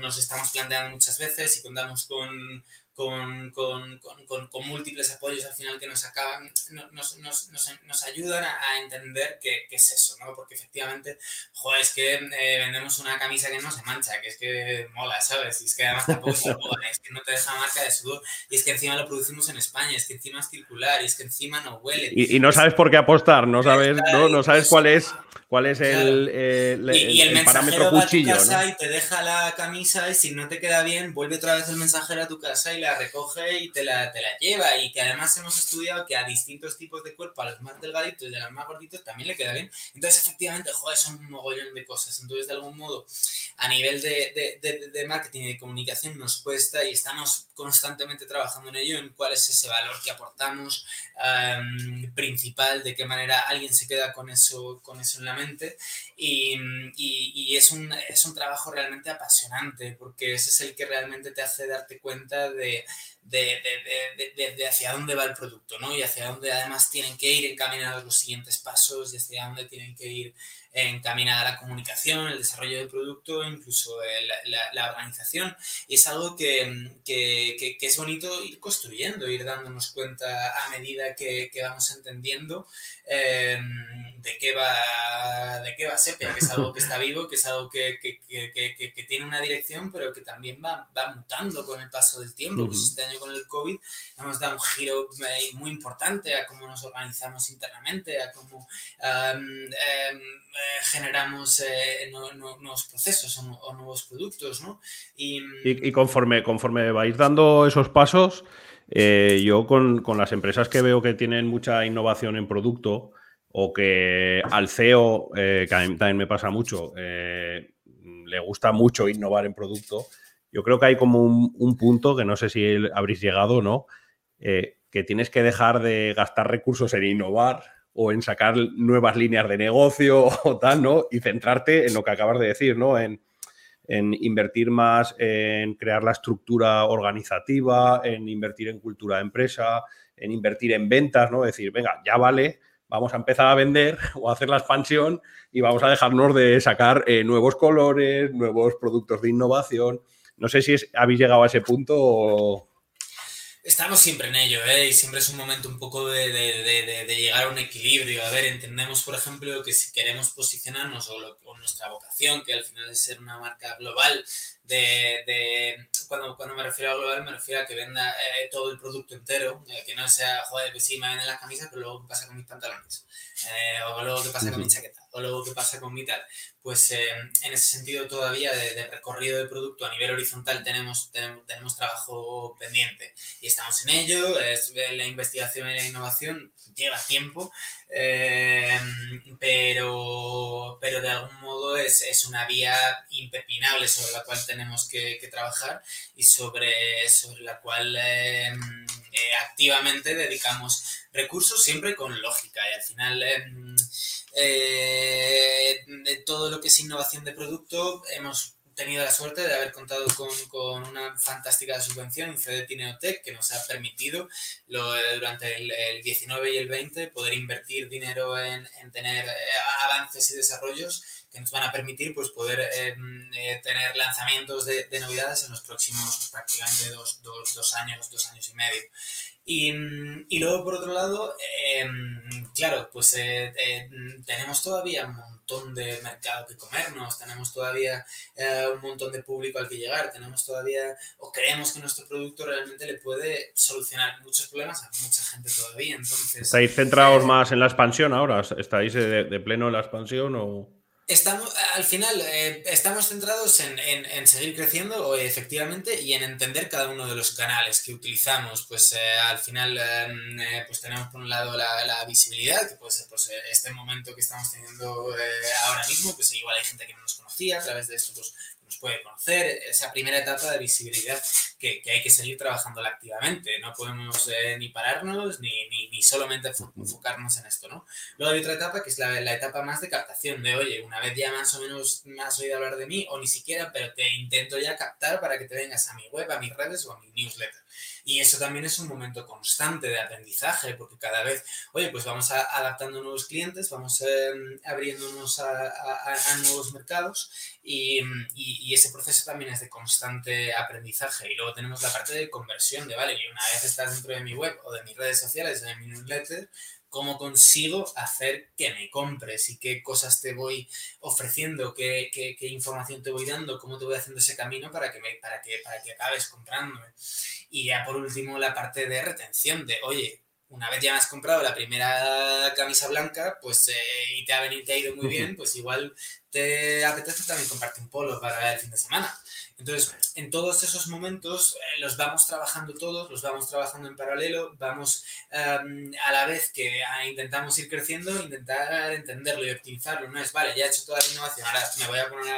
nos, estamos planteando muchas veces y contamos con, con, con, con, con, múltiples apoyos al final que nos acaban, nos, nos, nos, ayudan a, entender qué, qué, es eso, ¿no? Porque efectivamente, joder, es que eh, vendemos una camisa que no se mancha, que es que mola, ¿sabes? Y es que además tampoco se es que no te deja marca de sudor, y es que encima lo producimos en España, es que encima es circular, y es que encima no huele. Y, y no sabes por qué apostar, no sabes, no, no sabes cuál es cuál es el, eh, y, el, el parámetro cuchillo. casa y te deja la camisa y si no te queda bien, vuelve otra vez el mensajero a tu casa y la recoge y te la, te la lleva. Y que además hemos estudiado que a distintos tipos de cuerpo, a los más delgaditos y a los más gorditos, también le queda bien. Entonces, efectivamente, joder, son un mogollón de cosas. Entonces, de algún modo, a nivel de, de, de, marketing y de comunicación nos cuesta y estamos constantemente trabajando en ello, en cuál es ese valor que aportamos principal, de qué manera alguien se queda con eso, con eso en la mente y, y, es, un, es, un, trabajo realmente apasionante porque ese es el que realmente te hace darte cuenta de, de, hacia dónde va el producto ¿no? y hacia dónde además tienen que ir encaminados los siguientes pasos y hacia dónde tienen que ir encaminada la comunicación, el desarrollo del producto, incluso la, la, organización. Y es algo que, que, que, es bonito ir construyendo, ir dándonos cuenta a medida que, vamos entendiendo eh, de, qué va, de qué va Sepia, que es algo que está vivo, que es algo que, tiene una dirección, pero que también va, va mutando con el paso del tiempo. Pues este año con el COVID hemos dado un giro eh, muy importante a cómo nos organizamos internamente, a cómo em, eh, generamos eh, nuevos procesos o, nuevos productos, ¿no? Y, conforme, conforme vais dando esos pasos, eh, yo con, las empresas que veo que tienen mucha innovación en producto o que al CEO, que a mí también me pasa mucho, le gusta mucho innovar en producto, yo creo que hay como un, un punto que no sé si habréis llegado o no, que tienes que dejar de gastar recursos en innovar o en sacar nuevas líneas de negocio o tal, ¿no? Y centrarte en lo que acabas de decir, ¿no? En, invertir más en crear la estructura organizativa, en invertir en cultura de empresa, en invertir en ventas, ¿no? Decir, venga, ya vale, vamos a empezar a vender o a hacer la expansión y vamos a dejarnos de sacar eh, nuevos colores, nuevos productos de innovación. No sé si habéis llegado a ese punto o, Estamos siempre en ello, ¿eh? Y siempre es un momento un poco de, de, de, llegar a un equilibrio. A ver, entendemos, por ejemplo, que si queremos posicionarnos o, nuestra vocación, que al final es ser una marca global, de, cuando, cuando me refiero a global, me refiero a que venda eh, todo el producto entero, eh, que no sea, joder, pues sí, me venden las camisas, pero luego qué pasa con mis pantalones, eh, o luego qué pasa con mi chaqueta, o luego qué pasa con mi tal pues eh, en ese sentido todavía de, recorrido de producto a nivel horizontal tenemos, tenemos, trabajo pendiente y estamos en ello. Es, la investigación y la innovación lleva tiempo, eh, pero, pero de algún modo es, una vía impepinable sobre la cual tenemos que, trabajar y sobre, sobre la cual eh, activamente dedicamos recursos siempre con lógica. Y al final eh, de todo lo que es innovación de producto, hemos tenido la suerte de haber contado con, una fantástica subvención, un FEDETI Neotec, que nos ha permitido lo, durante el, el, 19 y el 20 poder invertir dinero en, en tener eh, avances y desarrollos que nos van a permitir pues, poder eh, eh, tener lanzamientos de, de, novedades en los próximos prácticamente dos, dos, dos años, dos años y medio. Y, y, luego, por otro lado, eh, claro, pues eh, eh, tenemos todavía un montón de mercado que comernos, tenemos todavía un montón de público al que llegar, tenemos todavía, o creemos que nuestro producto realmente le puede solucionar muchos problemas a mucha gente todavía. Entonces, ¿Estáis centrados más en la expansión ahora? ¿Estáis de, de pleno en la expansión o...? Estamos, al final, eh, estamos centrados en, en, seguir creciendo, efectivamente, y en entender cada uno de los canales que utilizamos. Pues eh, al final, em, eh, pues tenemos por un lado la, la, visibilidad, que puede ser pues, este momento que estamos teniendo ahora mismo, pues igual hay gente que no nos conocía, a través de esto pues puede conocer, esa primera etapa de visibilidad que, que hay que seguir trabajando activamente. No podemos eh, ni pararnos ni, ni, solamente enfocarnos en esto, ¿no? Luego hay otra etapa que es la, la, etapa más de captación, de oye, una vez ya más o menos me has oído hablar de mí, o ni siquiera, pero te intento ya captar para que te vengas a mi web, a mis redes o a mi newsletter. Y eso también es un momento constante de aprendizaje, porque cada vez, oye, pues vamos adaptando nuevos clientes, vamos eh, abriéndonos a, nuevos mercados y, y, y, ese proceso también es de constante aprendizaje. Y luego tenemos la parte de conversión, de, vale, y una vez estás dentro de mi web o de mis redes sociales, de mi newsletter, cómo consigo hacer que me compres y qué cosas te voy ofreciendo, qué, qué, qué, información te voy dando, cómo te voy haciendo ese camino para que, me, para, que, para que acabes comprándome. Y ya por último la parte de retención, de, oye, una vez ya has comprado la primera camisa blanca, pues eh, y te ha, venido, te ha ido muy bien, pues igual te apetece también comprarte un polo para el fin de semana. Entonces, en todos esos momentos eh, los vamos trabajando todos, los vamos trabajando en paralelo, vamos em, a la vez que ah, intentamos ir creciendo, intentar entenderlo y optimizarlo. No es, vale, ya he hecho toda la innovación, ahora me voy a poner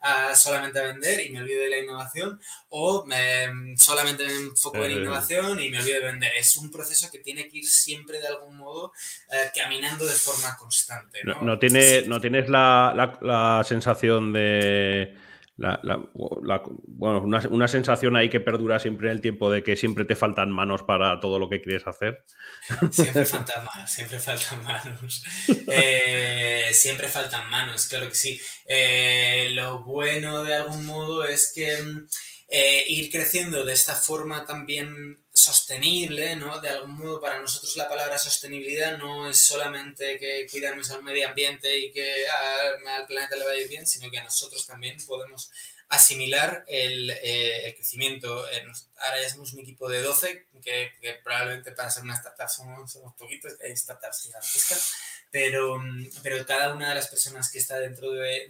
a, solamente a vender y me olvido de la innovación, o me, solamente me enfoco en innovación y me olvido de vender. Es un proceso que tiene que ir siempre de algún modo eh, caminando de forma constante. No, no, tiene, no tienes la sensación de la, bueno, una, sensación ahí que perdura siempre en el tiempo de que siempre te faltan manos para todo lo que quieres hacer. Siempre faltan manos, siempre faltan manos. Eh, siempre faltan manos, claro que sí. Eh, lo bueno de algún modo es que mm, eh, ir creciendo de esta forma también sostenible, ¿no? De algún modo para nosotros la palabra sostenibilidad no es solamente que cuidarnos al medio ambiente y que al planeta le vaya bien, sino que nosotros también podemos asimilar el, eh, crecimiento. Eh, ahora ya somos un equipo de 12, que, probablemente para ser una startup somos, somos poquitos, hay startups gigantescas pero, pero cada una de las personas que está dentro de,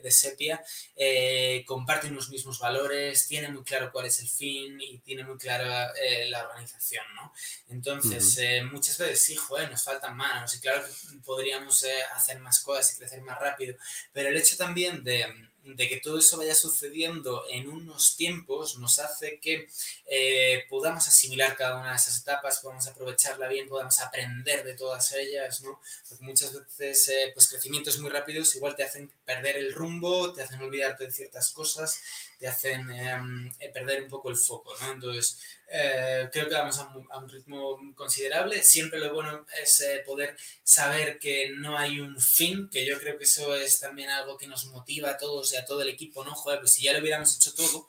de, Sepia eh, comparte los mismos valores, tiene muy claro cuál es el fin y tiene muy clara eh, la organización, ¿no? Entonces, eh, muchas veces sí, joder, nos faltan manos y claro que podríamos hacer más cosas y crecer más rápido, pero el hecho también de de que todo eso vaya sucediendo en unos tiempos nos hace que eh, podamos asimilar cada una de esas etapas, podamos aprovecharla bien, podamos aprender de todas ellas, ¿no? Porque muchas veces, eh, pues crecimientos muy rápidos igual te hacen perder el rumbo, te hacen olvidarte de ciertas cosas, te hacen em, eh, perder un poco el foco, ¿no? Entonces, eh, creo que vamos a un, ritmo considerable. Siempre lo bueno es eh, poder saber que no hay un fin, que yo creo que eso es también algo que nos motiva a todos y a todo el equipo, ¿no? Joder, pues si ya lo hubiéramos hecho todo,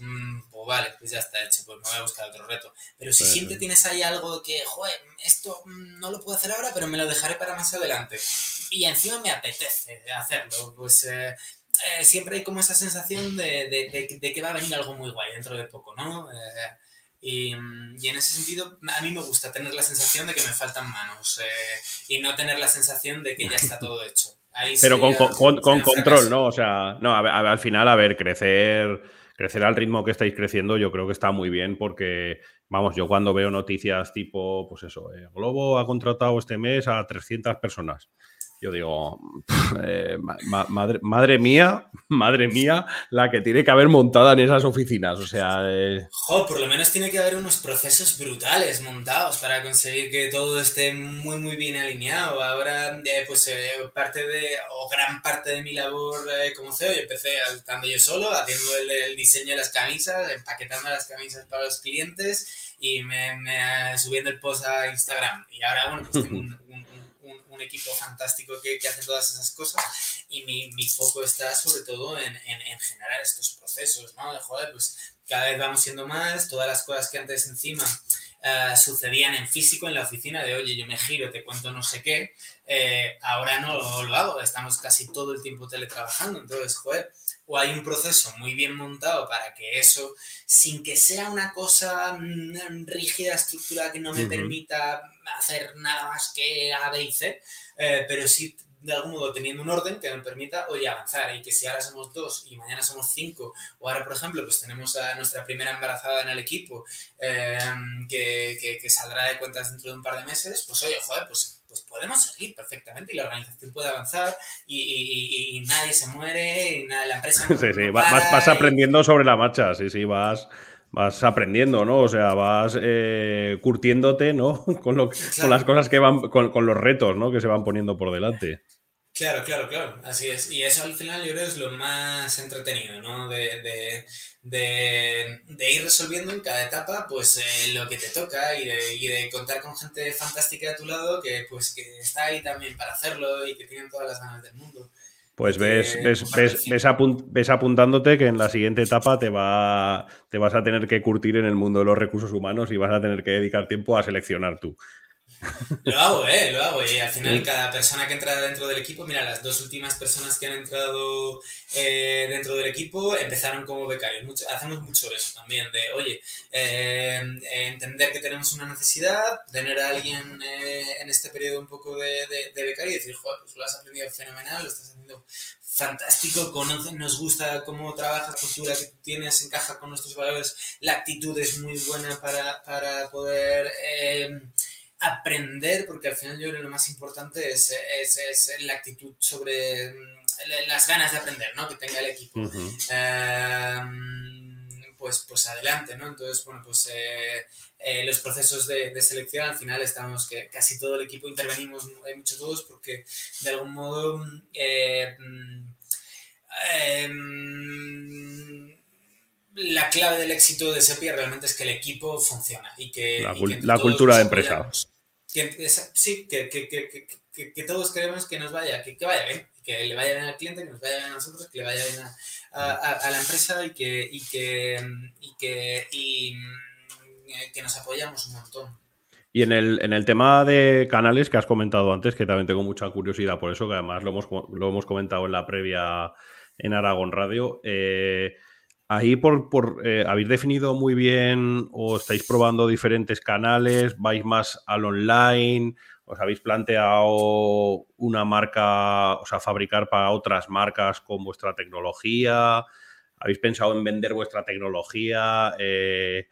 mm, pues vale, pues ya está hecho, pues me voy a buscar otro reto. Pero si siempre tienes ahí algo que, joder, esto mm, no lo puedo hacer ahora, pero me lo dejaré para más adelante. Y encima me apetece hacerlo, pues eh, siempre hay como esa sensación de, que va a venir algo muy guay dentro de poco, ¿no? Eh, y, en ese sentido, a mí me gusta tener la sensación de que me faltan manos eh, y no tener la sensación de que ya está todo hecho. Pero con, control, ¿no? O sea, no, al final, a ver, crecer, crecer al ritmo que estáis creciendo, yo creo que está muy bien porque, vamos, yo cuando veo noticias tipo, pues eso, Globo ha contratado este mes a 300 personas yo digo, eh, madre, madre, mía, madre mía, la que tiene que haber montada en esas oficinas. O sea. Eh... por lo menos tiene que haber unos procesos brutales montados para conseguir que todo esté muy, muy bien alineado. Ahora, eh, pues parte de, o gran parte de mi labor como CEO, yo empecé estando yo solo, haciendo el, diseño de las camisas, empaquetando las camisas para los clientes y me, subiendo el post a Instagram. Y ahora, bueno, pues tengo un un equipo fantástico que, que, hace todas esas cosas y mi, mi foco está sobre todo en, en, generar estos procesos, ¿no? De joder, pues cada vez vamos siendo más, todas las cosas que antes encima uh, sucedían en físico en la oficina de, oye, yo me giro, te cuento no sé qué, eh, ahora no lo, lo, hago, estamos casi todo el tiempo teletrabajando, entonces, joder, o hay un proceso muy bien montado para que eso, sin que sea una cosa mm, rígida, estructurada, que no me permita hacer nada más que A, B y C, eh, pero sí de algún modo teniendo un orden que me permita hoy avanzar. Y que si ahora somos dos y mañana somos cinco o ahora por ejemplo pues tenemos a nuestra primera embarazada en el equipo eh, que, que, saldrá de cuentas dentro de un par de meses pues oye joder pues pues podemos seguir perfectamente y la organización puede avanzar y, nadie se muere y nada, la empresa... sí, sí, vas, aprendiendo sobre la marcha, sí, sí, vas, vas aprendiendo, ¿no? O sea, vas eh, curtiéndote, ¿no? Con, lo, con las cosas que van, con, con, los retos, ¿no? Que se van poniendo por delante. Claro, claro, claro, así es. Y eso al final yo creo es lo más entretenido, ¿no? De, de, de, ir resolviendo en cada etapa pues eh, lo que te toca y de, y de, contar con gente fantástica a tu lado que pues que está ahí también para hacerlo y que tienen todas las ganas del mundo. Pues ves, ves, ves, ves, apuntándote que en la siguiente etapa te, va, te vas a tener que curtir en el mundo de los recursos humanos y vas a tener que dedicar tiempo a seleccionar tú. Lo hago, ¿eh? Lo hago. Y al final, cada persona que entra dentro del equipo, mira, las dos últimas personas que han entrado eh, dentro del equipo empezaron como becarios. hacemos mucho eso también, de, oye, eh, entender que tenemos una necesidad, tener a alguien eh, en este periodo un poco de, de, becario y decir, joder, pues lo has aprendido fenomenal, lo estás haciendo fantástico, conoce, nos gusta cómo trabajas, la cultura que tienes, encaja con nuestros valores, la actitud es muy buena para, para poder aprender, porque al final yo creo que lo más importante es, es, la actitud sobre mm, las ganas de aprender ¿no? que tenga el equipo. Em, pues, pues adelante, ¿no? Entonces, bueno, pues eh, eh, los procesos de, selección al final estamos que casi todo el equipo intervenimos, hay muchos todos, porque de algún modo eh, mm, em, la clave del éxito de SEPI realmente es que el equipo funciona y que... La, cultura de empresa. Sí, que, todos queremos que nos vaya, que, vaya bien, que le vaya bien al cliente, que nos vaya bien a nosotros, que le vaya bien a, la empresa y que, y que, y que, y, mm, que nos apoyamos un montón. Y en el, en el tema de canales que has comentado antes, que también tengo mucha curiosidad por eso, que además lo hemos, lo hemos comentado en la previa en Aragón Radio, eh, Ahí por, por eh, habéis definido muy bien o estáis probando diferentes canales, vais más al online, os habéis planteado una marca, o sea, fabricar para otras marcas con vuestra tecnología, habéis pensado en vender vuestra tecnología, eh,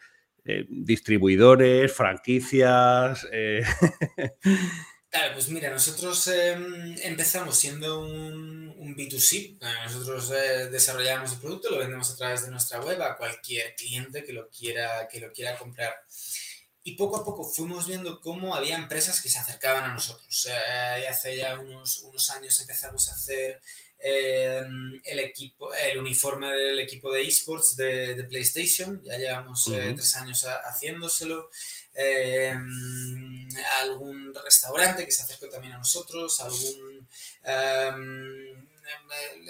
eh, distribuidores, franquicias. Claro, pues mira, nosotros em, empezamos siendo un, un B2C. Nosotros eh, desarrollamos el producto, lo vendemos a través de nuestra web a cualquier cliente que lo quiera, que lo quiera comprar. Y poco a poco fuimos viendo cómo había empresas que se acercaban a nosotros. Eh, y hace ya unos, unos años empezamos a hacer em, el equipo, el uniforme del equipo de esports de, de PlayStation. Ya llevamos eh, tres años haciéndoselo. Em, algún restaurante que se acercó también a nosotros, algún... Em,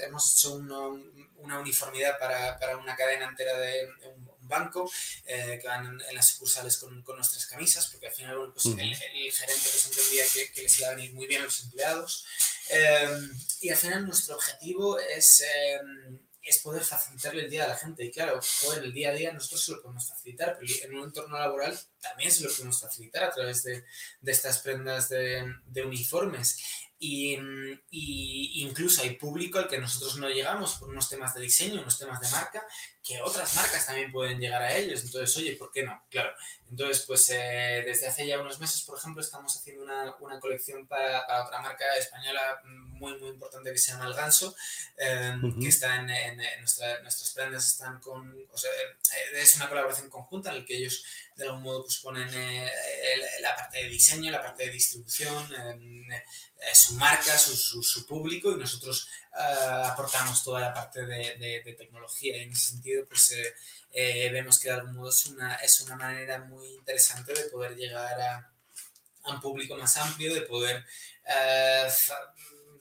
hemos hecho una uniformidad para, para, una cadena entera de, un, banco eh, que van en, las sucursales con, con, nuestras camisas, porque al final pues, el, gerente pues entendía que, que, les iba a venir muy bien a los empleados. Em, y al final nuestro objetivo es es poder facilitarle el día a la gente. Y claro, en el día a día nosotros se lo podemos facilitar, pero en un entorno laboral también se lo podemos facilitar a través de, de estas prendas de, de uniformes. Y, y, incluso hay público al que nosotros no llegamos por unos temas de diseño, unos temas de marca, que otras marcas también pueden llegar a ellos. Entonces, oye, ¿por qué no? Claro. Entonces, pues eh, desde hace ya unos meses, por ejemplo, estamos haciendo una, una colección para, para, otra marca española muy, muy importante que se llama El Ganso, em, que está en, en, nuestras prendas están con, o sea, eh, es una colaboración conjunta en la que ellos de algún modo pues ponen eh, la parte de diseño, la parte de distribución, em, su marca, su, su, su, público y nosotros aportamos toda la parte de, de, de, tecnología y en ese sentido pues eh, vemos que de algún modo es una, es una manera muy interesante de poder llegar a, a un público más amplio, de poder uh,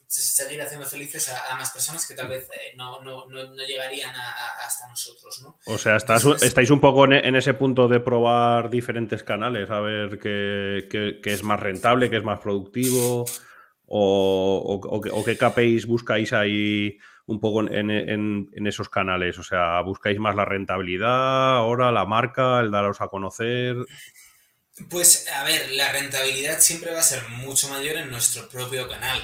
seguir haciendo felices a, a, más personas que tal vez eh, no, no, no, no, llegarían a, hasta nosotros. ¿no? O sea, estás, Entonces, estáis un poco en, en, ese punto de probar diferentes canales, a ver qué, qué, qué es más rentable, qué es más productivo, o, o, o, o qué KPIs buscáis ahí un poco en, en, en, esos canales? O sea, ¿buscáis más la rentabilidad ahora, la marca, el daros a conocer? Pues a ver, la rentabilidad siempre va a ser mucho mayor en nuestro propio canal.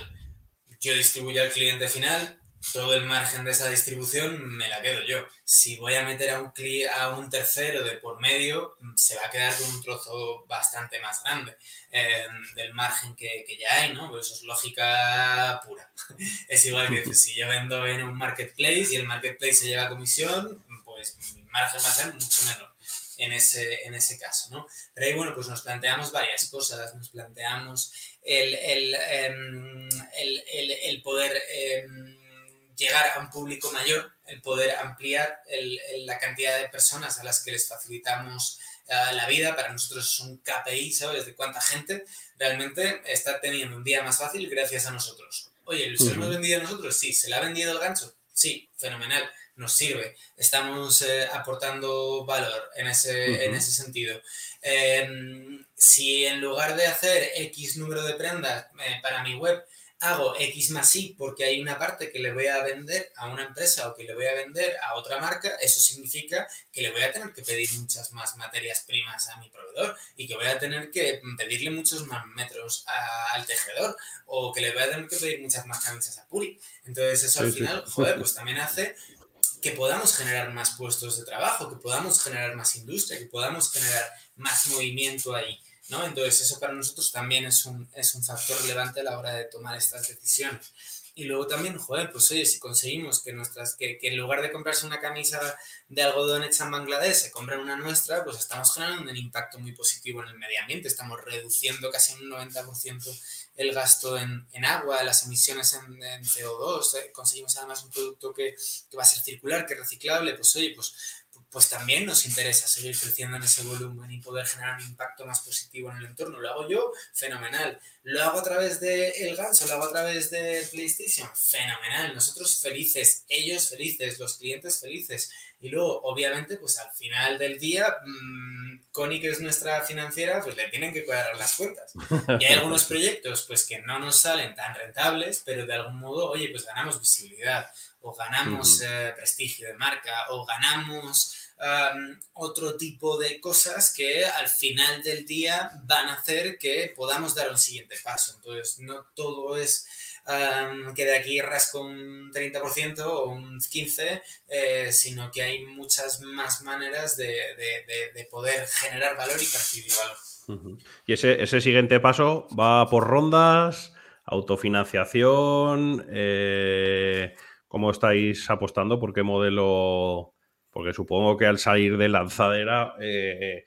Yo distribuyo al cliente final, todo el margen de esa distribución me la quedo yo. Si voy a meter a un, a un tercero de por medio, se va a quedar con un trozo bastante más grande eh, del margen que, que, ya hay, ¿no? Pues eso es lógica pura. es igual que si yo vendo en un marketplace y el marketplace se lleva comisión, pues mi margen va a ser mucho menor en ese, en ese caso, ¿no? Pero ahí, bueno, pues nos planteamos varias cosas, nos planteamos el, el, um, el, el poder... Um, llegar a un público mayor, el poder ampliar el, el, la cantidad de personas a las que les facilitamos uh, la vida. Para nosotros es un KPI, ¿sabes? De cuánta gente realmente está teniendo un día más fácil gracias a nosotros. Oye, ¿se lo hemos vendido nosotros? Sí. ¿Se le ha vendido el gancho? Sí, fenomenal. Nos sirve. Estamos eh, aportando valor en ese, en ese sentido. Em, si en lugar de hacer X número de prendas eh, para mi web, hago X más Y porque hay una parte que le voy a vender a una empresa o que le voy a vender a otra marca, eso significa que le voy a tener que pedir muchas más materias primas a mi proveedor y que voy a tener que pedirle muchos más metros al tejedor o que le voy a tener que pedir muchas más camisas a Puri. Entonces eso al final, joder, pues también hace que podamos generar más puestos de trabajo, que podamos generar más industria, que podamos generar más movimiento ahí. ¿No? Entonces eso para nosotros también es un, es un factor relevante a la hora de tomar estas decisiones. Y luego también, joder, pues oye, si conseguimos que nuestras, que, que, en lugar de comprarse una camisa de algodón hecha en Bangladesh, se compren una nuestra, pues estamos generando un impacto muy positivo en el medio ambiente. Estamos reduciendo casi un 90% el gasto en, en, agua, las emisiones en, en CO2. Eh, conseguimos además un producto que, que, va a ser circular, que es reciclable. Pues oye, pues pues también nos interesa seguir creciendo en ese volumen y poder generar un impacto más positivo en el entorno. Lo hago yo, fenomenal. Lo hago a través de El Ganso, lo hago a través de PlayStation, fenomenal. Nosotros felices, ellos felices, los clientes felices. Y luego, obviamente, pues al final del día, mmm, Connie, que es nuestra financiera, pues le tienen que cuadrar las cuentas. Y hay algunos proyectos, pues que no nos salen tan rentables, pero de algún modo, oye, pues ganamos visibilidad, o ganamos eh, prestigio de marca, o ganamos otro tipo de cosas que al final del día van a hacer que podamos dar un siguiente paso. Entonces, no todo es que de aquí rasco un 30% o un 15%, eh, sino que hay muchas más maneras de, de, de, de poder generar valor y percibir valor. Y ese, ese siguiente paso va por rondas, autofinanciación, eh, ¿cómo estáis apostando? ¿Por qué modelo porque supongo que al salir de lanzadera eh,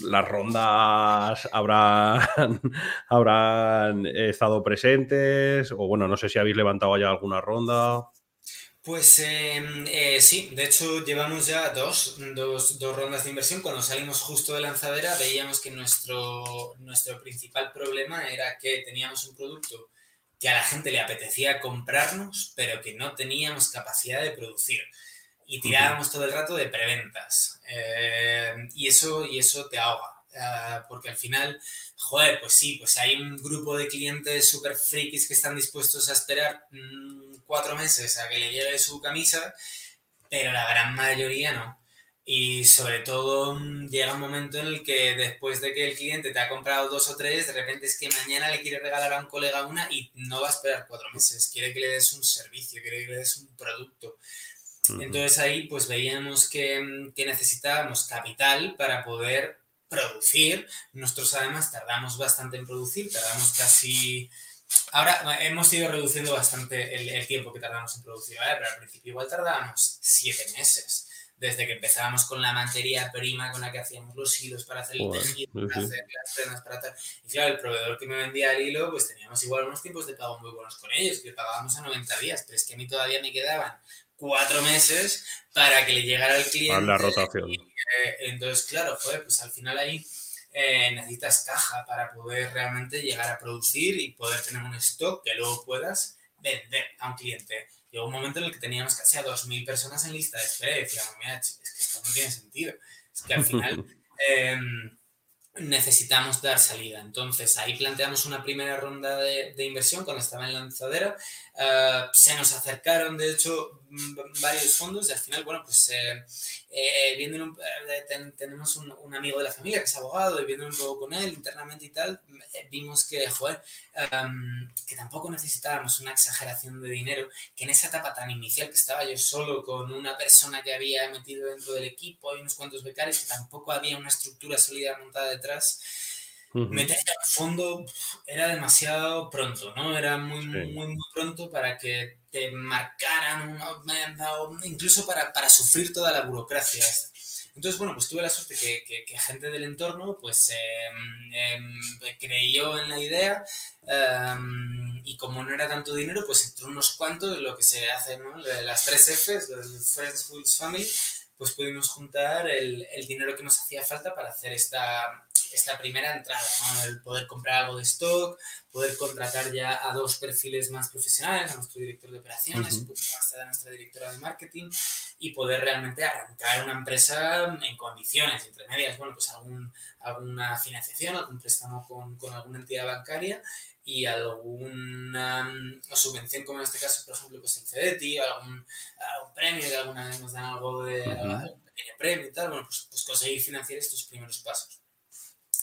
las rondas habrán, habrán estado presentes o bueno, no sé si habéis levantado ya alguna ronda. Pues eh, eh, sí, de hecho llevamos ya dos, dos, dos, rondas de inversión. Cuando salimos justo de lanzadera veíamos que nuestro, nuestro principal problema era que teníamos un producto que a la gente le apetecía comprarnos, pero que no teníamos capacidad de producir y tirábamos todo el rato de preventas. Eh, y, eso, y eso te ahoga. Uh, porque al final, joder, pues sí, pues hay un grupo de clientes súper frikis que están dispuestos a esperar mmm, cuatro meses a que le llegue su camisa, pero la gran mayoría no. Y sobre todo mm, llega un momento en el que después de que el cliente te ha comprado dos o tres, de repente es que mañana le quiere regalar a un colega una y no va a esperar cuatro meses. Quiere que le des un servicio, quiere que le des un producto. Entonces ahí pues veíamos que, que, necesitábamos capital para poder producir. Nosotros además tardamos bastante en producir, tardamos casi... Ahora hemos ido reduciendo bastante el, el tiempo que tardamos en producir, ¿vale? pero al principio igual tardábamos siete meses. Desde que empezábamos con la materia prima con la que hacíamos los hilos para hacer el tejido, para sí. hacer las prendas, para tal. Y claro, el proveedor que me vendía el hilo, pues teníamos igual unos tiempos de pago muy buenos con ellos, que pagábamos a 90 días, pero es que a mí todavía me quedaban cuatro meses para que le llegara al cliente. La rotación. Y, eh, entonces, claro, joder, pues al final ahí eh, necesitas caja para poder realmente llegar a producir y poder tener un stock que luego puedas vender a un cliente. Llegó un momento en el que teníamos casi a 2.000 personas en lista de espera y decíamos, mira, es que esto no tiene sentido. Es que al final eh, necesitamos dar salida. Entonces ahí planteamos una primera ronda de, de inversión cuando estaba en lanzadera Uh, se nos acercaron, de hecho, varios fondos y al final, bueno, pues eh, eh, viendo eh, tenemos un, amigo de la familia que es abogado y viendo un poco con él internamente y tal, eh, vimos que, joder, um, que tampoco necesitábamos una exageración de dinero, que en esa etapa tan inicial que estaba yo solo con una persona que había metido dentro del equipo y unos cuantos becarios, que tampoco había una estructura sólida montada detrás, Uh -huh. Meterse al fondo era demasiado pronto, ¿no? Era muy, sí. muy, muy pronto para que te marcaran, una, incluso para, para sufrir toda la burocracia. Entonces, bueno, pues tuve la suerte que, que, que gente del entorno, pues, eh, eh, creyó en la idea eh, y como no era tanto dinero, pues entró unos cuantos, lo que se hace, ¿no? Las tres Fs, los Friends, Fools, Family, pues pudimos juntar el, el dinero que nos hacía falta para hacer esta esta primera entrada, ¿no? El poder comprar algo de stock, poder contratar ya a dos perfiles más profesionales, a nuestro director de operaciones, a nuestra directora de marketing y poder realmente arrancar una empresa en condiciones intermedias, bueno, pues algún, alguna financiación, algún préstamo con, con alguna entidad bancaria y alguna mm, subvención, como en este caso, por ejemplo, pues el CEDETI, algún, algún premio, que alguna vez nos dan algo de pequeño premio y tal, bueno, pues, pues conseguir financiar estos primeros pasos.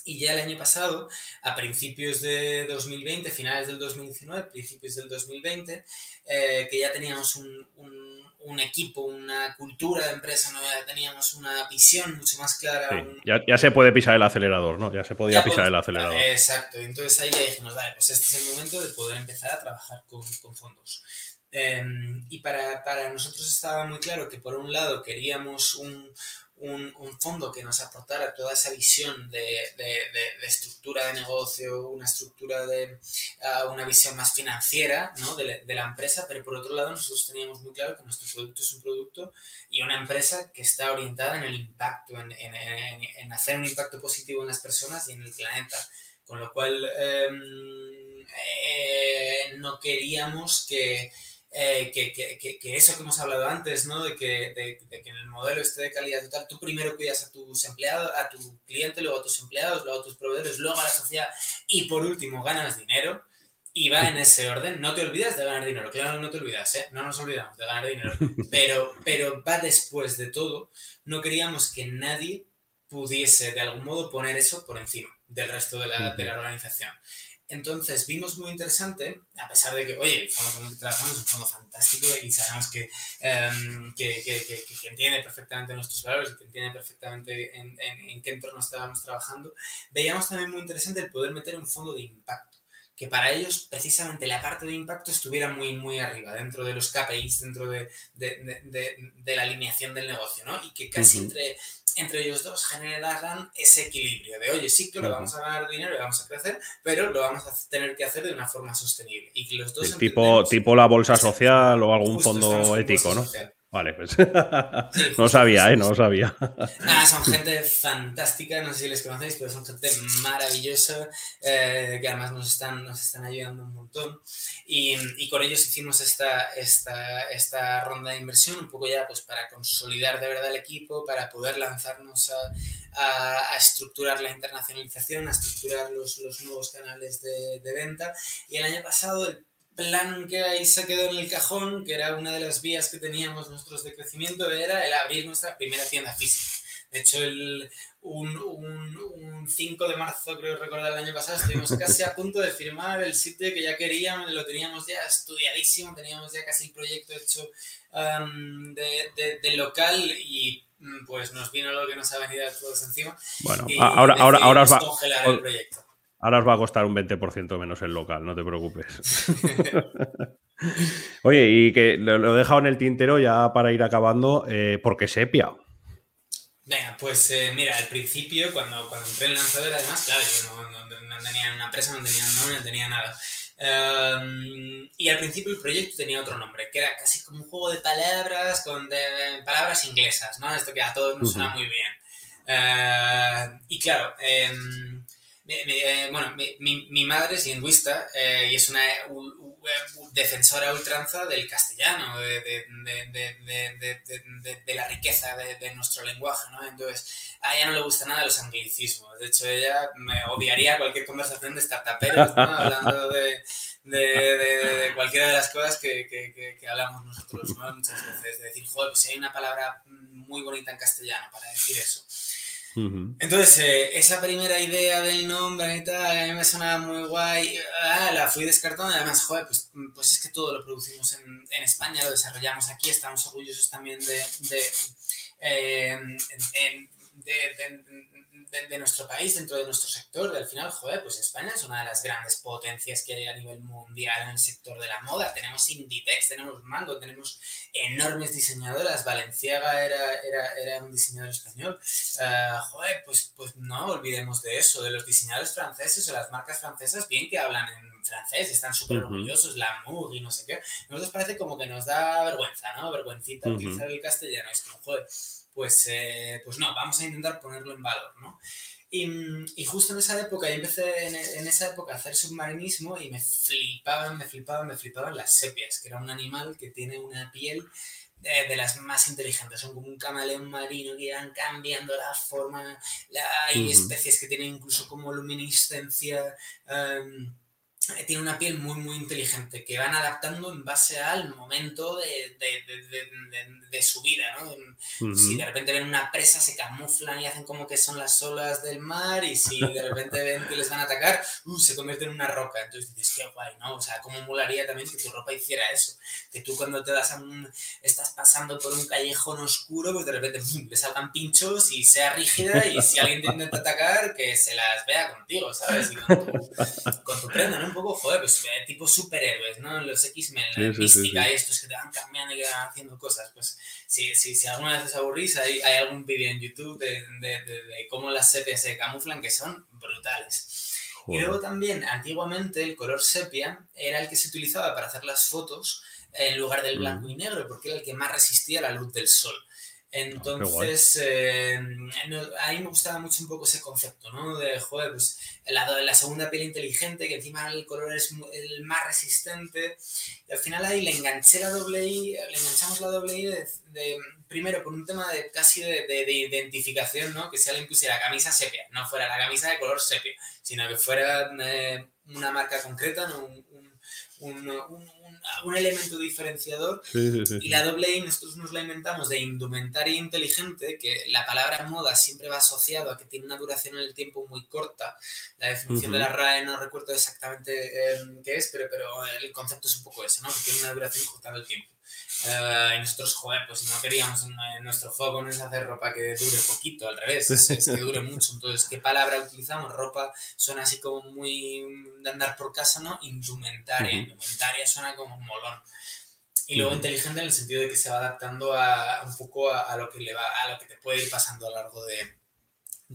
Y ya el año pasado, a principios de 2020, finales del 2019, principios del 2020, eh, que ya teníamos un, un un equipo, una cultura de empresa, ¿no? ya teníamos una visión mucho más clara. ya, ya, se puede pisar el acelerador, ¿no? Ya se podía pisar el acelerador. Exacto, entonces ahí ya dijimos, vale, pues este es el momento de poder empezar a trabajar con, con fondos. Em, y para, para, nosotros estaba muy claro que por un lado queríamos un, un, fondo que nos aportara toda esa visión de, estructura de negocio, una estructura de ah, una visión más financiera ¿no? de, la empresa, pero por otro lado nosotros teníamos muy claro que nuestro producto es un producto y una empresa que está orientada en el impacto, en, en, hacer un impacto positivo en las personas y en el planeta. Con lo cual em, eh, no queríamos que eh, que, que, que, eso que hemos hablado antes, ¿no? De que, de, que en el modelo este de calidad total, tú primero cuidas a tus empleados, a tu cliente, luego a tus empleados, luego a tus proveedores, luego a la sociedad y por último ganas dinero. Y va en ese orden. No te olvidas de ganar dinero. Claro, no te olvidas, ¿eh? No nos olvidamos de ganar dinero. Pero, pero va después de todo. No queríamos que nadie pudiese de algún modo poner eso por encima del resto de la, de la organización. Entonces vimos muy interesante, a pesar de que, oye, el fondo con el que trabajamos es un fondo fantástico y sabemos que, em, que, que, que, entiende perfectamente nuestros valores y que entiende perfectamente en, en, en, qué entorno estábamos trabajando, veíamos también muy interesante el poder meter un fondo de impacto que para ellos precisamente la parte de impacto estuviera muy, muy arriba, dentro de los KPIs, dentro de, de, de, de la alineación del negocio, ¿no? Y que casi entre, entre ellos dos generaran ese equilibrio de, oye, sí que lo vamos a ganar dinero y vamos a crecer, pero lo vamos a tener que hacer de una forma sostenible. Y que los dos... tipo, tipo la bolsa social o algún fondo ético, ¿no? Vale, pues no sabía, ¿eh? No sabía. Nada, son gente fantástica, no sé si les conocéis, pero son gente maravillosa, eh, que además nos están, nos están ayudando un montón. Y, con ellos hicimos esta, esta, esta ronda de inversión, un poco ya pues para consolidar de verdad el equipo, para poder lanzarnos a estructurar la internacionalización, a estructurar los, los nuevos canales de, de venta. Y el año pasado, el plan que ahí se quedó en el cajón, que era una de las vías que teníamos nosotros de crecimiento, era el abrir nuestra primera tienda física. De hecho, el, un, un, un, 5 de marzo, creo recordar el año pasado, estuvimos casi a punto de firmar el sitio que ya queríamos, lo teníamos ya estudiadísimo, teníamos ya casi el proyecto hecho um, de, de, de, local y mm, pues nos vino lo que nos ha venido a todos encima. Bueno, ahora, ahora, ahora os va. Ahora os va a costar un 20% menos el local, no te preocupes. Oye, y que lo, he dejado en el tintero ya para ir acabando, eh, ¿por qué sepia? Venga, pues eh, mira, al principio, cuando, cuando entré en lanzador, además, claro, yo no, no, no, tenía una empresa, no tenía nombre, no tenía nada. Um, y al principio el proyecto tenía otro nombre, que era casi como un juego de palabras con de, de palabras inglesas, ¿no? Esto que a todos nos suena muy bien. Uh, y claro, eh, eh, bueno, mi, mi, mi, madre es lingüista eh, y es una u, u, defensora ultranza del castellano, de, de, de, de la riqueza de, nuestro lenguaje, ¿no? Entonces, a ella no le gusta nada los anglicismos. De hecho, ella me odiaría cualquier conversación de startuperos, ¿no? Hablando de, cualquiera de las cosas que, que, que, hablamos nosotros, ¿no? Muchas veces. De decir, joder, pues si hay una palabra muy bonita en castellano para decir eso. Entonces, eh, esa primera idea del nombre y tal, a mí me sonaba muy guay, ah, la fui descartando además, joder, pues, pues es que todo lo producimos en, en, España, lo desarrollamos aquí, estamos orgullosos también de, eh, de, de, nuestro país, dentro de nuestro sector, al final, joder, pues España es una de las grandes potencias que hay a nivel mundial en el sector de la moda. Tenemos Inditex, tenemos Mango, tenemos enormes diseñadoras. Valenciaga era, era, era un diseñador español. Uh, joder, pues, pues no olvidemos de eso, de los diseñadores franceses o las marcas francesas, bien que hablan en francés, están súper orgullosos, la MUG y no sé qué. Nosotros parece como que nos da vergüenza, ¿no? Vergüencita uh -huh. utilizar el castellano. Es como, joder pues, eh, pues no, vamos a intentar ponerlo en valor, ¿no? Y, justo en esa época, yo empecé en, esa época a hacer submarinismo y me flipaban, me flipaban, me flipaban las sepias, que era un animal que tiene una piel de, las más inteligentes. Son como un camaleón marino que van cambiando la forma. hay especies que tienen incluso como luminiscencia. Em, tiene una piel muy, muy inteligente, que van adaptando en base al momento de, de, su vida, ¿no? Si de repente ven una presa, se camuflan y hacen como que son las olas del mar, y si de repente ven que les van a atacar, uh, se convierten en una roca. Entonces dices, qué guay, ¿no? O sea, cómo molaría también que tu ropa hiciera eso. Que tú cuando te das a un, estás pasando por un callejón oscuro, pues de repente ¡pum! le salgan pinchos y sea rígida, y si alguien te intenta atacar, que se las vea contigo, ¿sabes? Y con tu, con tu prenda, ¿no? Poco, joder, pues eh, tipo superhéroes, ¿no? Los X-Men, la mística y estos que te van cambiando y que van haciendo cosas. Pues si, si, si alguna vez os aburrís, hay, hay algún vídeo en YouTube de, de, de, cómo las sepias se camuflan que son brutales. Y luego también, antiguamente, el color sepia era el que se utilizaba para hacer las fotos en lugar del blanco y negro, porque era el que más resistía a la luz del sol. Entonces, eh, a mí me gustaba mucho un poco ese concepto, ¿no? De, joder, pues la, la segunda piel inteligente, que encima el color es el más resistente. Y al final ahí le enganché la doble I, le enganchamos la doble I de, primero por un tema de casi de, de, identificación, ¿no? Que si alguien pusiera camisa sepia, no fuera la camisa de color sepia, sino que fuera eh, una marca concreta, ¿no? un, un un elemento diferenciador. Y la doble I nosotros nos la inventamos de indumentaria inteligente, que la palabra moda siempre va asociado a que tiene una duración en el tiempo muy corta. La definición de la RAE no recuerdo exactamente em, qué es, pero, pero el concepto es un poco ese, ¿no? Que tiene una duración corta del tiempo. Uh, y nosotros, joder, pues no queríamos, en nuestro foco no es hacer ropa que dure poquito, al revés, es, que dure mucho. Entonces, ¿qué palabra utilizamos? Ropa suena así como muy de andar por casa, ¿no? Indumentaria. Indumentaria suena como molón. Y luego inteligente en el sentido de que se va adaptando a, un poco a, a, lo que le va, a lo que te puede ir pasando a lo largo de,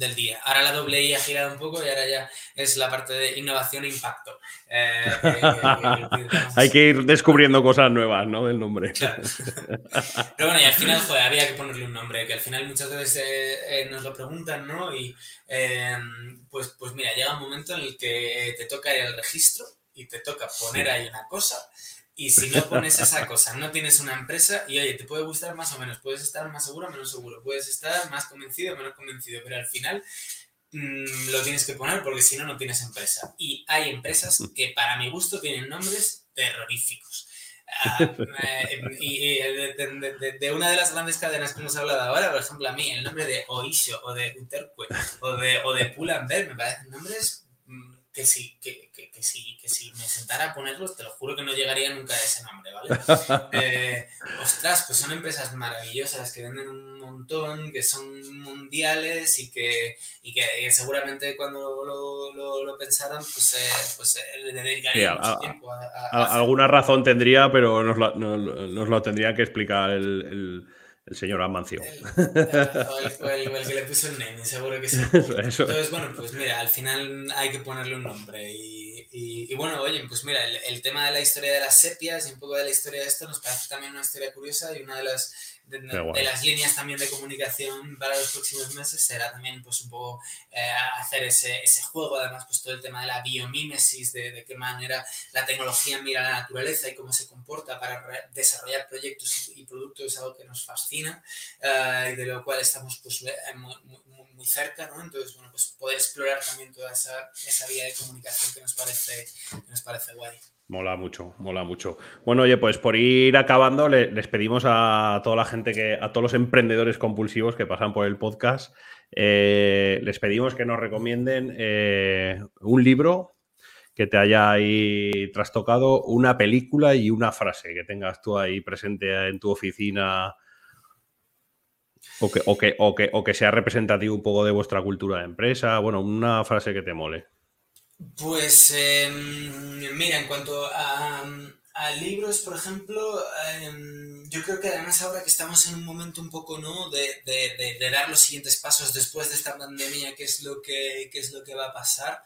del día. Ahora la doble I ha girado un poco y ahora ya es la parte de innovación e impacto. Eh, Hay que ir descubriendo cosas nuevas, ¿no? Del nombre. Claro. Pero bueno, y al final, joder, había que ponerle un nombre, que al final muchas veces eh, eh, nos lo preguntan, ¿no? Y pues, pues mira, llega un momento en el que te toca ir al registro y te toca poner ahí una cosa y si no pones esa cosa, no tienes una empresa y oye, te puede gustar más o menos, puedes estar más seguro menos seguro, puedes estar más convencido menos convencido, pero al final mm, lo tienes que poner porque si no, no tienes empresa. Y hay empresas que para mi gusto tienen nombres terroríficos. Ah, eh, y, de, una de las grandes cadenas que hemos hablado ahora, por ejemplo, a mí, el nombre de Oisho o de Uterque o de, o de Pull&Bear me parecen nombres que sí, que, que, que, sí, que si me sentara a ponerlos, te lo juro que no llegaría nunca a ese nombre, ¿vale? Eh, ostras, pues son empresas maravillosas que venden un montón, que son mundiales y que, y que, seguramente cuando lo, lo, lo pensaran, pues, eh, pues eh, le dedicarían mucho tiempo a, a, Alguna razón tendría, pero nos lo, nos, nos lo tendría que explicar el, el el señor Amancio. O el, el, que le puso el naming, seguro que sí. Entonces, bueno, pues mira, al final hay que ponerle un nombre. Y, y, bueno, oye, pues mira, el, el, tema de la historia de las sepias y un poco de la historia de esto nos parece también una historia curiosa y una de las de, las líneas también de comunicación para los próximos meses será también pues un poco eh, hacer ese, ese, juego, además pues todo el tema de la biomímesis, de, de, qué manera la tecnología mira la naturaleza y cómo se comporta para desarrollar proyectos y, productos es algo que nos fascina uh, y de lo cual estamos pues eh, muy, muy, muy, cerca, ¿no? Entonces, bueno, pues poder explorar también toda esa, esa vía de comunicación que nos parece, que nos parece guay. Mola mucho, mola mucho. Bueno, oye, pues por ir acabando, les pedimos a toda la gente que, a todos los emprendedores compulsivos que pasan por el podcast, eh, les pedimos que nos recomienden eh, un libro que te haya ahí trastocado, una película y una frase que tengas tú ahí presente en tu oficina o que, o que, o que, o que sea representativo un poco de vuestra cultura de empresa. Bueno, una frase que te mole. Pues eh, mira, en cuanto a, libros, por ejemplo, eh, yo creo que además ahora que estamos en un momento un poco ¿no? De, de, de, dar los siguientes pasos después de esta pandemia, qué es lo que, qué es lo que va a pasar,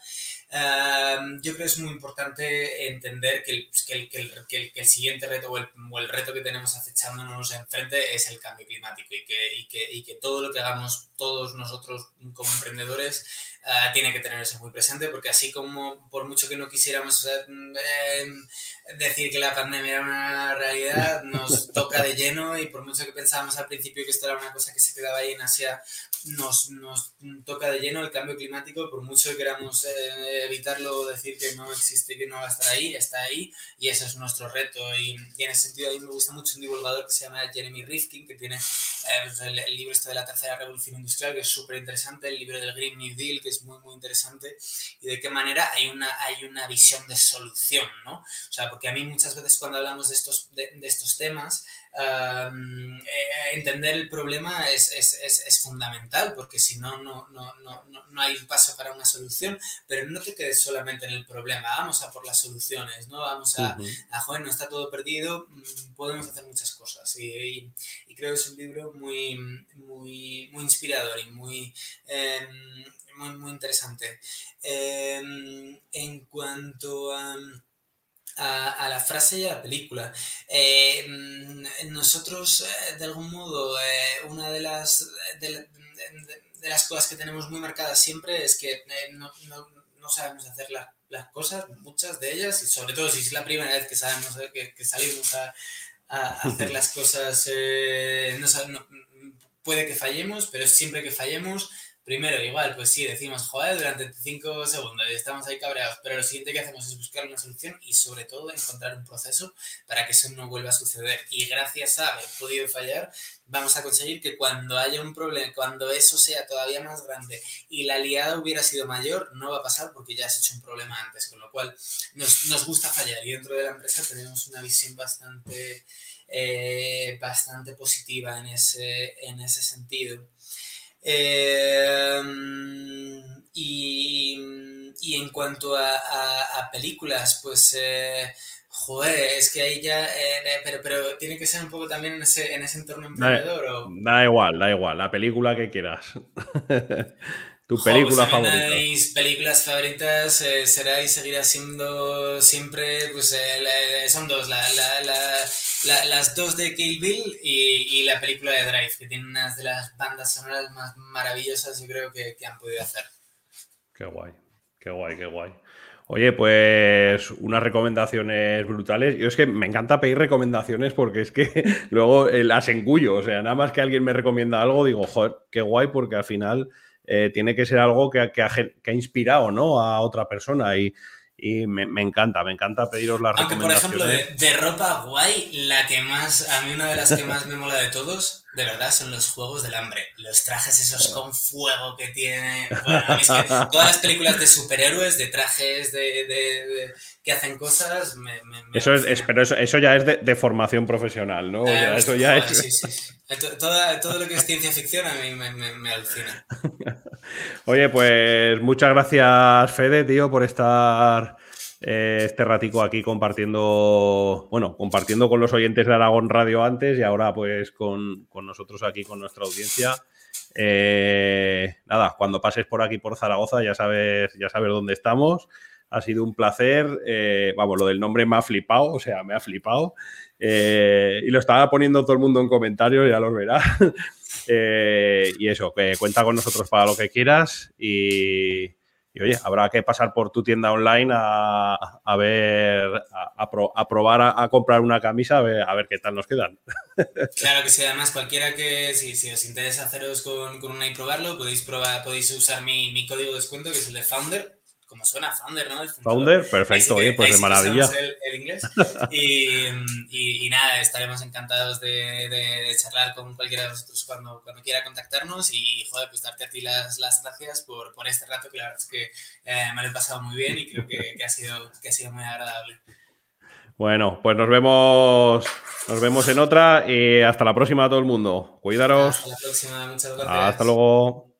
yo creo que es muy importante entender que el, que el, siguiente reto o el, reto que tenemos acechándonos enfrente es el cambio climático y que, y que, y que todo lo que hagamos todos nosotros como emprendedores uh, tiene que tenerse muy presente porque así como por mucho que no quisiéramos eh, decir que la pandemia era una realidad, nos toca de lleno y por mucho que pensábamos al principio que esto era una cosa que se quedaba ahí en Asia, nos, nos toca de lleno el cambio climático, por mucho que queramos eh, evitarlo, decir que no existe, que no va a estar ahí, está ahí y ese es nuestro reto. Y, en ese sentido a mí me gusta mucho un divulgador que se llama Jeremy Rifkin, que tiene pues el, libro este de la tercera revolución industrial, que es súper interesante, el libro del Green New Deal, que es muy, muy interesante, y de qué manera hay una, hay una visión de solución, ¿no? O sea, porque a mí muchas veces cuando hablamos de estos, de, de estos temas, eh, entender el problema es, es, es, fundamental, porque si no, no, no, no, hay un paso para una solución, pero no te quedes solamente en el problema, vamos a por las soluciones, ¿no? Vamos a, a joder, no está todo perdido, mm, podemos hacer muchas cosas. Y, y, creo que es un libro muy, muy, muy inspirador y muy... Em, muy, muy interesante. Em, en cuanto a a, la frase y a la película. Eh, mm, nosotros, eh, de algún modo, eh, una de las, de, las cosas que tenemos muy marcadas siempre es que no, no, sabemos hacer las cosas, muchas de ellas, y sobre todo si es la primera vez que, sabemos, que, salimos a, hacer las cosas, puede que fallemos, pero siempre que fallemos primero, igual, pues sí, decimos, joder, durante 5 segundos estamos ahí cabreados, pero lo siguiente que hacemos es buscar una solución y sobre todo encontrar un proceso para que eso no vuelva a suceder. Y gracias a haber podido fallar, vamos a conseguir que cuando haya un problema, cuando eso sea todavía más grande y la liada hubiera sido mayor, no va a pasar porque ya has hecho un problema antes, con lo cual nos, nos gusta fallar y dentro de la empresa tenemos una visión bastante, eh, bastante positiva en ese, en ese sentido. Em, y, y, en cuanto a, a, películas, pues, eh, joder, es que ahí ya, eh, eh, pero, pero tiene que ser un poco también en ese, en ese entorno emprendedor. Da, o... da igual, da igual, la película que quieras. Tu película pues favorita. Mis películas favoritas eh, será y seguirá siendo siempre, pues eh, son dos, la, la, las dos de Kill Bill y, y, la película de Drive, que tiene unas de las bandas sonoras más maravillosas yo creo que, que han podido hacer. Qué guay, qué guay, qué guay. Oye, pues unas recomendaciones brutales. Yo es que me encanta pedir recomendaciones porque es que luego eh, las engullo. O sea, nada más que alguien me recomienda algo, digo, joder, qué guay, porque al final eh, tiene que ser algo que, que, ha, inspirado ¿no? a otra persona y, y me, me, encanta, me encanta pediros las Aunque, por ejemplo, de, de, ropa guay, la que más, a mí una de las que más me mola de todos, de verdad, son los juegos del hambre. Los trajes esos con fuego que tiene. Bueno, es que todas las películas de superhéroes, de trajes de, de que hacen cosas, me, me, eso es, pero eso, eso, ya es de, formación profesional, ¿no? Eh, eso ya es... Sí, sí. Todo, todo, lo que es ciencia ficción a mí me, alucina. Oye, pues muchas gracias, Fede, tío, por estar eh, este ratico aquí compartiendo, bueno, compartiendo con los oyentes de Aragón Radio antes y ahora pues con, con nosotros aquí, con nuestra audiencia. Eh, nada, cuando pases por aquí por Zaragoza ya sabes, ya sabes dónde estamos ha sido un placer. Eh, vamos, lo del nombre me ha flipado, o sea, me ha flipado. Eh, y lo estaba poniendo todo el mundo en comentarios, ya lo verá. eh, y eso, que cuenta con nosotros para lo que quieras. Y, oye, habrá que pasar por tu tienda online a, a ver, a, a, probar a, comprar una camisa, a ver, a ver qué tal nos quedan. Claro que sí, además cualquiera que, si, si os interesa haceros con, con, una y probarlo, podéis, probar, podéis usar mi, mi código de descuento, que es el de Founder, como suena Founder, ¿no? Founder, perfecto, oye, pues de maravilla. El, inglés. Y, y, y, nada, estaremos encantados de, de, de, charlar con cualquiera de vosotros cuando, cuando quiera contactarnos y, joder, pues darte a ti las, las gracias por, por este rato, que la verdad es que eh, me lo he pasado muy bien y creo que, que, ha, sido, que ha sido muy agradable. Bueno, pues nos vemos, nos vemos en otra y hasta la próxima a todo el mundo. Cuidaros. Hasta la próxima, muchas gracias. Hasta luego.